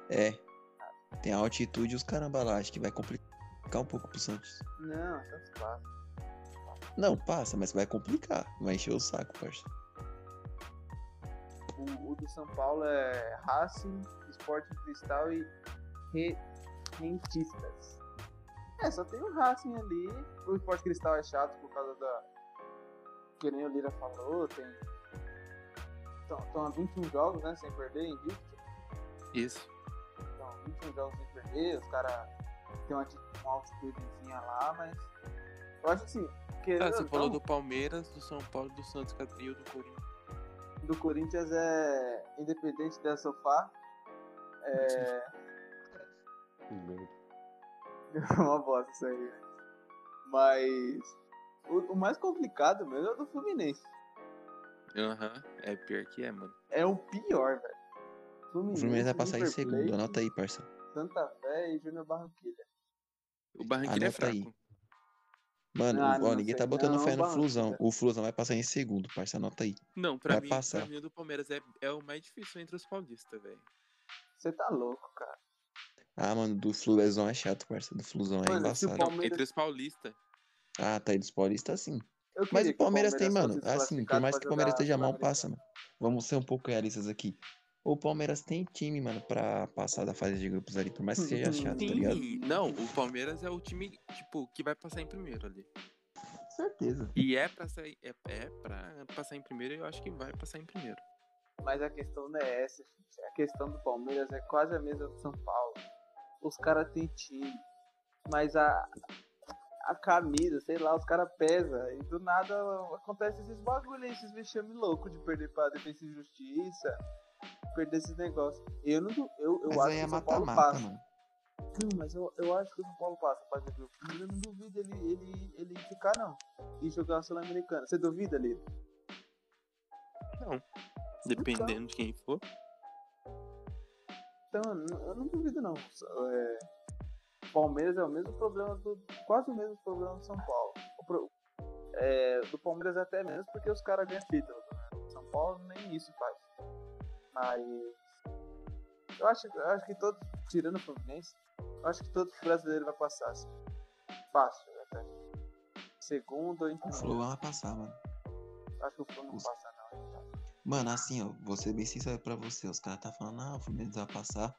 É. Tem a altitude e os caramba lá. Acho que vai complicar um pouco pro Santos. Não, Santos passa. Não, passa, mas vai complicar. Vai encher o saco, parça. O, o do São Paulo é Racing, Sporting Cristal e Re- Rentistas. É, só tem o Racing ali. O Sport Cristal é chato por causa da. Que nem o Lira falou, tem. Estão há 21 jogos, né? Sem perder, invicto. Isso. Então, 21 jogos sem perder, os caras têm uma, uma altitudezinha lá, mas. Eu acho que sim. querendo Ah, você falou não, do Palmeiras, do São Paulo, do Santos e o do Corinthians. do Corinthians é Independente da Sofá. É. Merda. uma bosta isso aí. Mas. O, o mais complicado mesmo é o do Fluminense. Aham, é pior que é, mano. É o pior, velho. O Fluminense vai passar em segundo. Plate, Anota aí, parça. Santa Fé e Júnior Barranquilha. O Barranquilla é Anota aí. fraco. Mano, Ah, ó, ninguém sei tá botando não, fé no. Flusão. O Flusão vai passar em segundo, parça. Anota aí. Não, pra Vai mim, passar. pra mim o do Palmeiras é, é o mais difícil entre os paulistas, velho. Você tá louco, cara. Ah, mano, do Flusão é chato, parça. Do Flusão é Mano, embaçado. Palmeiras- entre os paulistas. Ah, tá aí dos paulistas, sim. Mas o que Palmeiras tem, mano. Assim, por mais que o Palmeiras esteja mal, passa, mano. Vamos ser um pouco realistas aqui. O Palmeiras tem time, mano, pra passar da fase de grupos ali, por mais que seja chato, tá ligado? Sim, não, o Palmeiras é o time, tipo, que vai passar em primeiro ali. Certeza. E é pra sair, é, é pra passar em primeiro e eu acho que vai passar em primeiro. Mas a questão não é essa, gente. A questão do Palmeiras é quase a mesma do São Paulo. Os caras têm time. Mas a, a camisa, sei lá, os caras pesam. E do nada acontece esses bagulho aí, esses vexame louco de perder pra Defesa e Justiça. Perder esses negócios. Eu não eu, eu Mas acho aí que é o São Paulo passa. mano. Não, mas eu, eu acho que o São Paulo passa de grupo. Eu não duvido ele, ele, ele ficar, não. E jogar a Sul-Americana. Você duvida, Lito? Dependendo de quem for. Então, eu não- duvido não. É, Palmeiras é o mesmo problema do. Quase o mesmo problema do São Paulo. Pro- é, do Palmeiras até menos porque os caras ganham título. né? São Paulo nem isso faz. Mas. Eu acho, eu acho que todos, tirando o Fluminense, eu acho que todos os brasileiros vão passar. Assim. Fácil, até. Segundo ou em O. Flu vai passar, mano. Acho que o Flu não Os- passa, então. Mano, assim, ó, vou ser bem sincero pra você. Os caras tá falando, ah, o Fluminense vai passar.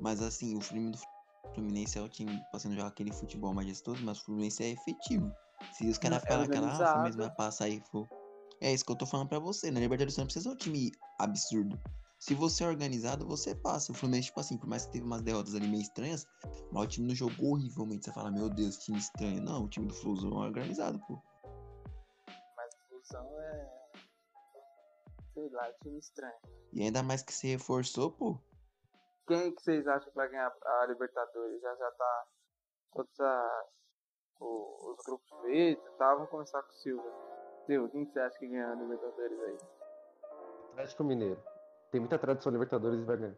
Mas assim, o Fluminense é o time passando jogar aquele futebol majestoso, mas o Fluminense é efetivo. Se os caras É ficarem naquela, ah, o. Fluminense vai passar aí, for. É isso que eu tô falando pra você. Na Libertadores não precisa ser um time absurdo. Se você é organizado, você passa. O Fluminense, tipo assim, por mais que teve umas derrotas ali meio estranhas, mas o time não jogou horrivelmente. Você fala, meu Deus, time estranho. Não, o time do Flusão é organizado, pô. Lá, time estranho. E ainda mais que se reforçou, pô. Quem que vocês acham que vai ganhar a Libertadores? Já já tá todos as, o- os grupos feitos e tal. Vamos começar com o Silva. Silva, quem que você acha que ganha a Libertadores aí? Atlético Mineiro. Tem muita tradição Libertadores e vai ganhar.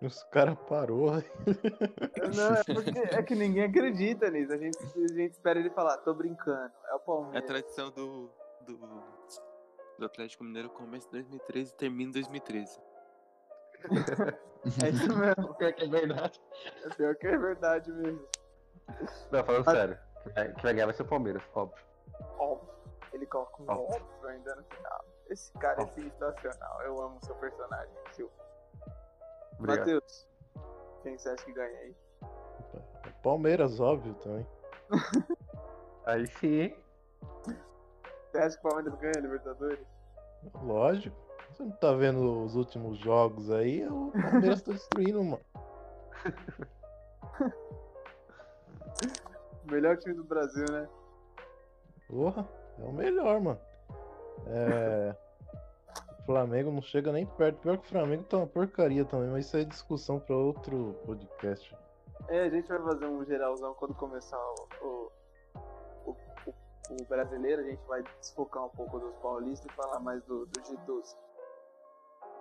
Os caras parou. Não, é, porque, é que ninguém acredita nisso. A gente, a gente espera ele falar, tô brincando. É o A Palmeiras. tradição do, do, do Atlético Mineiro começa em 2013 e termina em 2013. É isso mesmo. Pior que é verdade. É pior que é verdade mesmo. Não, falando Mas- sério. que vai- ganhar vai ser o Palmeiras, óbvio. Óbvio. Ele coloca um Óbvio. óbvio ainda no final. Esse cara é sensacional. Eu amo seu personagem, Silvio. Obrigado. Matheus, quem você acha que ganha aí? Palmeiras, óbvio também. Aí sim. Você acha que o Palmeiras ganha a Libertadores? Lógico. Você não tá vendo os últimos jogos aí? O Palmeiras tá destruindo, mano. Melhor time do Brasil, né? Porra, é o melhor, mano. É. O Flamengo não chega nem perto. Pior que o Flamengo tá uma porcaria também, mas isso aí é discussão pra outro podcast. É, a gente vai fazer um geralzão quando começar o, o, o- brasileiro. A gente vai desfocar um pouco dos paulistas e falar mais do, do G12.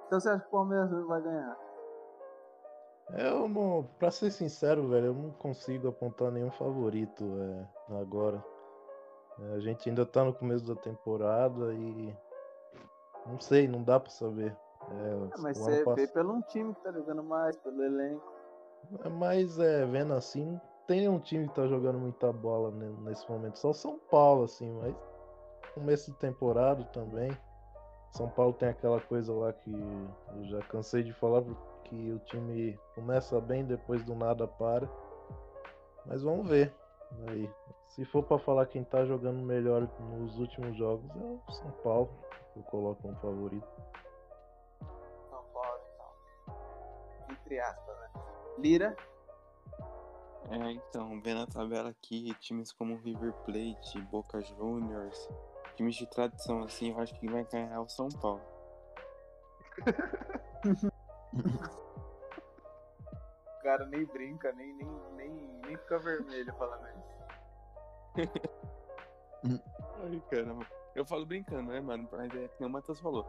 Então você acha que o Palmeiras vai ganhar? Eu não. Pra ser sincero, velho, eu não consigo apontar nenhum favorito é, agora. É, a gente ainda tá no começo da temporada e. Não sei, não dá pra saber. É, Ah, mas você ano vê pelo um time que tá jogando mais, pelo elenco. Mas é, vendo assim, tem um time que tá jogando muita bola ne- nesse momento. Só São Paulo, assim, mas começo de temporada também. São Paulo tem aquela coisa lá que eu já cansei de falar, porque o time começa bem, depois do nada para. Mas vamos ver. Aí. Se for pra falar quem tá jogando melhor nos últimos jogos, é o São Paulo. Eu coloco como favorito. São Paulo, então. Entre aspas, né? Lira, É, então, vendo a tabela aqui, times como River Plate, Boca Juniors, times de tradição assim, eu acho que vai ganhar o São Paulo. o cara nem brinca, nem, nem, nem, nem fica vermelho falando isso. Ai, caramba. Eu falo brincando, né, mano? Mas é que o Matheus falou.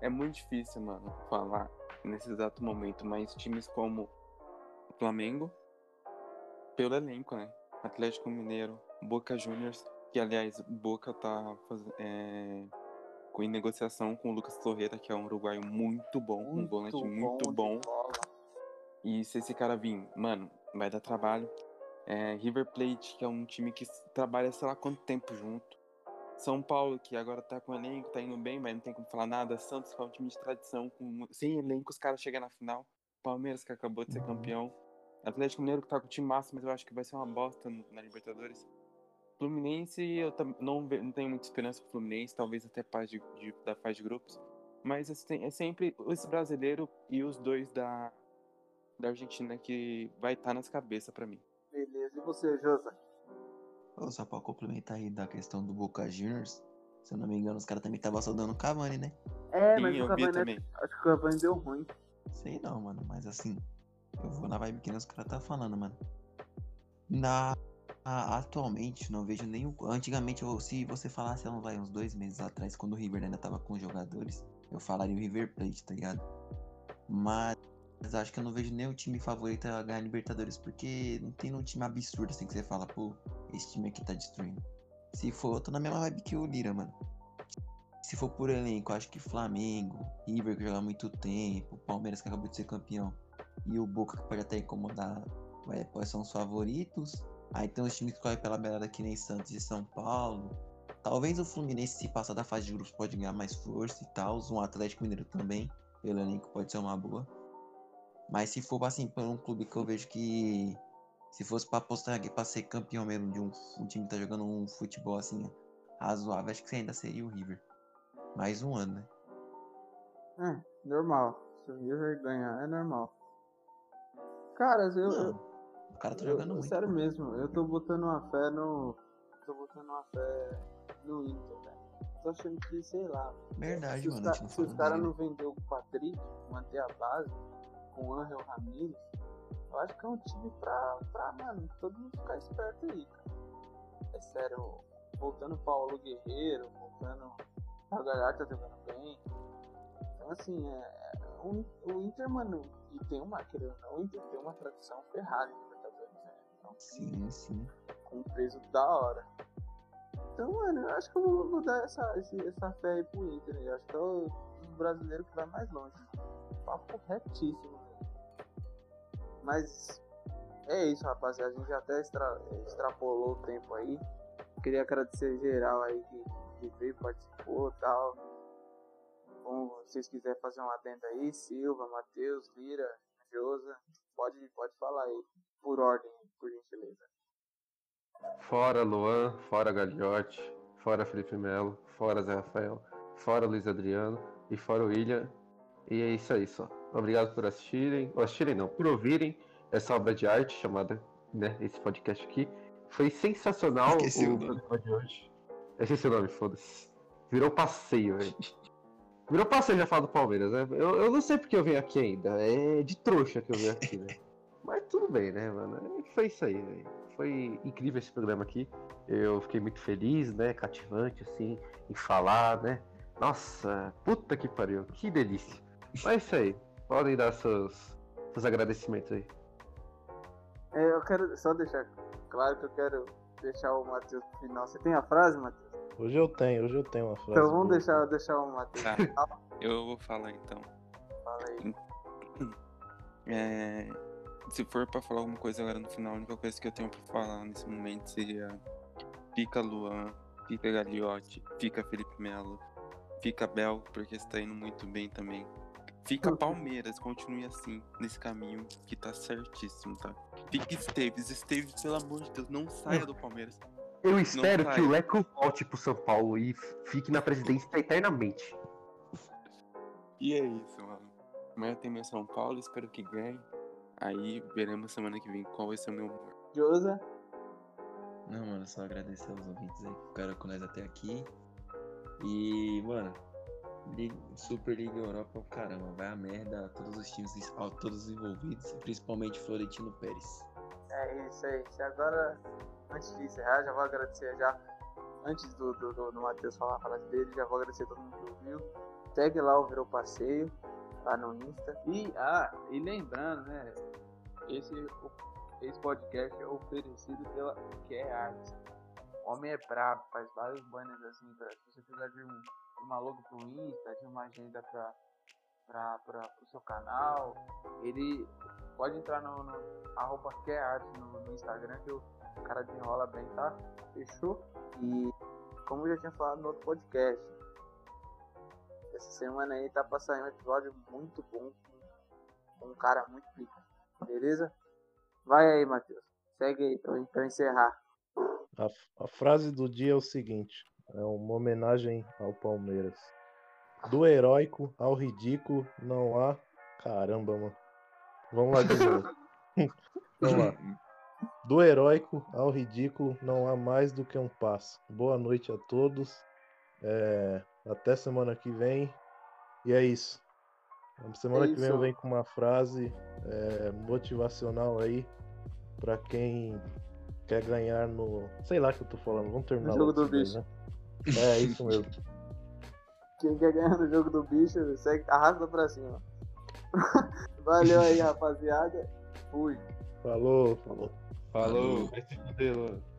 É muito difícil, mano, falar nesse exato momento, mas times como Flamengo, pelo elenco, né? Atlético Mineiro, Boca Juniors, que aliás, Boca tá é... com em negociação com o Lucas Torreira, que é um uruguaio muito bom, um volante muito de bom. E se esse cara vir, mano, vai dar trabalho. É, River Plate, que é um time que trabalha sei lá quanto tempo junto. São Paulo, que agora tá com elenco, tá indo bem, mas não tem como falar nada. Santos, que é um time de tradição, com, sem elenco, os caras chegam na final. Palmeiras, que acabou de ser Uhum. campeão. Atlético Mineiro, que tá com o time massa, mas eu acho que vai ser uma bosta na Libertadores. Fluminense, eu não, não tenho muita esperança pro Fluminense, talvez até fase de, de- da fase de grupos. Mas assim, é sempre esse brasileiro e os dois da, da Argentina que vai estar nas cabeças pra mim. Beleza. E você, Josa? Só pra complementar aí da questão do Boca Juniors, se eu não me engano, os caras também estavam saudando o Cavani, né? É, Sim, mas eu o vi Cavani, também. acho que o Cavani deu ruim. Sei não, mano, mas assim, eu vou na vibe que nem os caras tá falando, mano. Na atualmente não vejo nenhum. Antigamente, se você falasse vai uns dois meses atrás, quando o River ainda tava com jogadores, eu falaria o River Plate, tá ligado? Mas acho que eu não vejo nenhum time favorito a ganhar Libertadores, porque não tem um time absurdo assim que você fala, pô, esse time aqui tá destruindo. Se for, eu tô na mesma vibe que o Lira, mano. Se for por elenco, acho que Flamengo, River que joga há muito tempo, Palmeiras que acabou de ser campeão e o Boca que pode até incomodar, é, quais são os favoritos. Aí tem os times que correm pela beirada que nem Santos e São Paulo. Talvez o Fluminense, se passar da fase de grupos, pode ganhar mais força e tal. Um Atlético Mineiro também, pelo elenco, pode ser uma boa. Mas se for assim, por um clube que eu vejo que. Se fosse pra apostar aqui pra ser campeão mesmo de um, um time que tá jogando um futebol assim, razoável, acho que ainda seria o River. Mais um ano, né? É, normal. Se o River ganhar, é normal. Caras, eu. Não, eu- o cara tá eu- jogando muito. Sério mesmo, eu tô botando uma fé no. Tô botando uma fé no Inter, velho. Tô achando que, sei lá. Verdade, se os, mano. a gente não se os caras não vender o Patrick, manter a base com o Angel Ramírez, eu acho que é um time pra, pra, mano, todo mundo ficar esperto aí, cara. É sério, voltando Paulo Guerreiro, voltando. O Galhardo tá jogando bem. Então, assim, é, o, o Inter, mano, E tem uma, querendo ou não, tem uma tradição ferrada em Libertadores, né? Então, Sim, sim. com um preço da hora. Então, mano, eu acho que eu vou, vou dar essa, essa fé aí pro Inter. né? Eu acho que é o um brasileiro que vai mais longe. Papo retíssimo. velho. Mas é isso, rapaziada. A gente já até extra- extrapolou o tempo aí. Queria agradecer geral aí que, que veio, participou e tal. Se vocês quiserem fazer uma adenda aí, Silva, Matheus, Lira, Josa, pode, pode falar aí. Por ordem, por gentileza. Fora Luan, fora Gagliotti, fora Felipe Melo, fora Zé Rafael, fora Luiz Adriano e fora o William. E é isso aí só. Obrigado por assistirem, ou assistirem não, por ouvirem essa obra de arte chamada, né, esse podcast aqui. Foi sensacional Esqueci o o nome. programa de hoje. Eu Esqueci o nome, foda-se. Virou passeio, velho. Virou passeio já falar do Palmeiras, né? Eu, eu não sei porque eu venho aqui ainda. É de trouxa que eu venho aqui, né? Mas tudo bem, né, mano? Foi isso aí, velho. Foi incrível esse programa aqui. Eu fiquei muito feliz, né? Cativante, assim, em falar, né? Nossa, puta que pariu, que delícia. Mas é isso aí. Podem dar seus, seus agradecimentos aí. É, eu quero só deixar claro que eu quero deixar o Matheus pro final. Você tem a frase, Matheus? Hoje eu tenho, hoje eu tenho uma frase. Então vamos boa. deixar, deixar o Matheus Tá. Eu vou falar então. Fala aí. É, se for pra falar alguma coisa agora no final, a única coisa que eu tenho pra falar nesse momento seria fica Luan, fica Gagliotti, fica Felipe Melo, fica Bel, porque está indo muito bem também. Fica Palmeiras, continue assim, nesse caminho que tá certíssimo, tá? Fica Esteves, Esteves, pelo amor de Deus, não saia do Palmeiras. Eu espero que o Leco volte pro São Paulo e fique na presidência eternamente. E é isso, mano. Amanhã tem meu São Paulo, espero que ganhe. Aí veremos semana que vem qual vai ser o meu humor. Josa, Não, mano, só agradecer aos ouvintes aí que ficaram com nós até aqui. E, mano, Liga- Super Liga Europa, é caramba, vai a merda a todos os times, a todos os envolvidos, principalmente Florentino Pérez. é isso aí. Se agora, antes de encerrar, já vou agradecer já. Antes do, do, do, do Matheus falar a frase dele, já vou agradecer a todo mundo que ouviu. Segue lá o Virou Passeio, lá no Insta. E, ah, e lembrando, né? Esse, esse podcast é oferecido pela Care Arts. O homem é brabo, faz vários banners assim, pra, se você precisar de, um, uma logo pro Insta, de uma agenda pra, pra, pra, pro seu canal, ele pode entrar no, no arroba Care Arts no, no Instagram que o cara desenrola bem, tá? Fechou? E como eu já tinha falado no outro podcast, essa semana aí tá pra sair um episódio muito bom com- com um cara muito pica. Beleza? Vai aí, Matheus. Segue aí pra, pra encerrar. A, a frase do dia é o seguinte: é uma homenagem ao Palmeiras. Do heróico ao ridículo não há. Caramba, mano. Vamos lá de novo. Vamos lá. Do heróico ao ridículo não há mais do que um passo. Boa noite a todos. É, até semana que vem. E é isso. Semana É que vem eu isso. venho com uma frase é, motivacional aí pra quem quer ganhar no. Sei lá que eu tô falando. Vamos terminar No jogo do isso daí, né? É isso mesmo. Quem quer ganhar no jogo do bicho, segue, arrasta pra cima. Valeu aí, rapaziada. Fui. Falou, falou. Falou, vai se.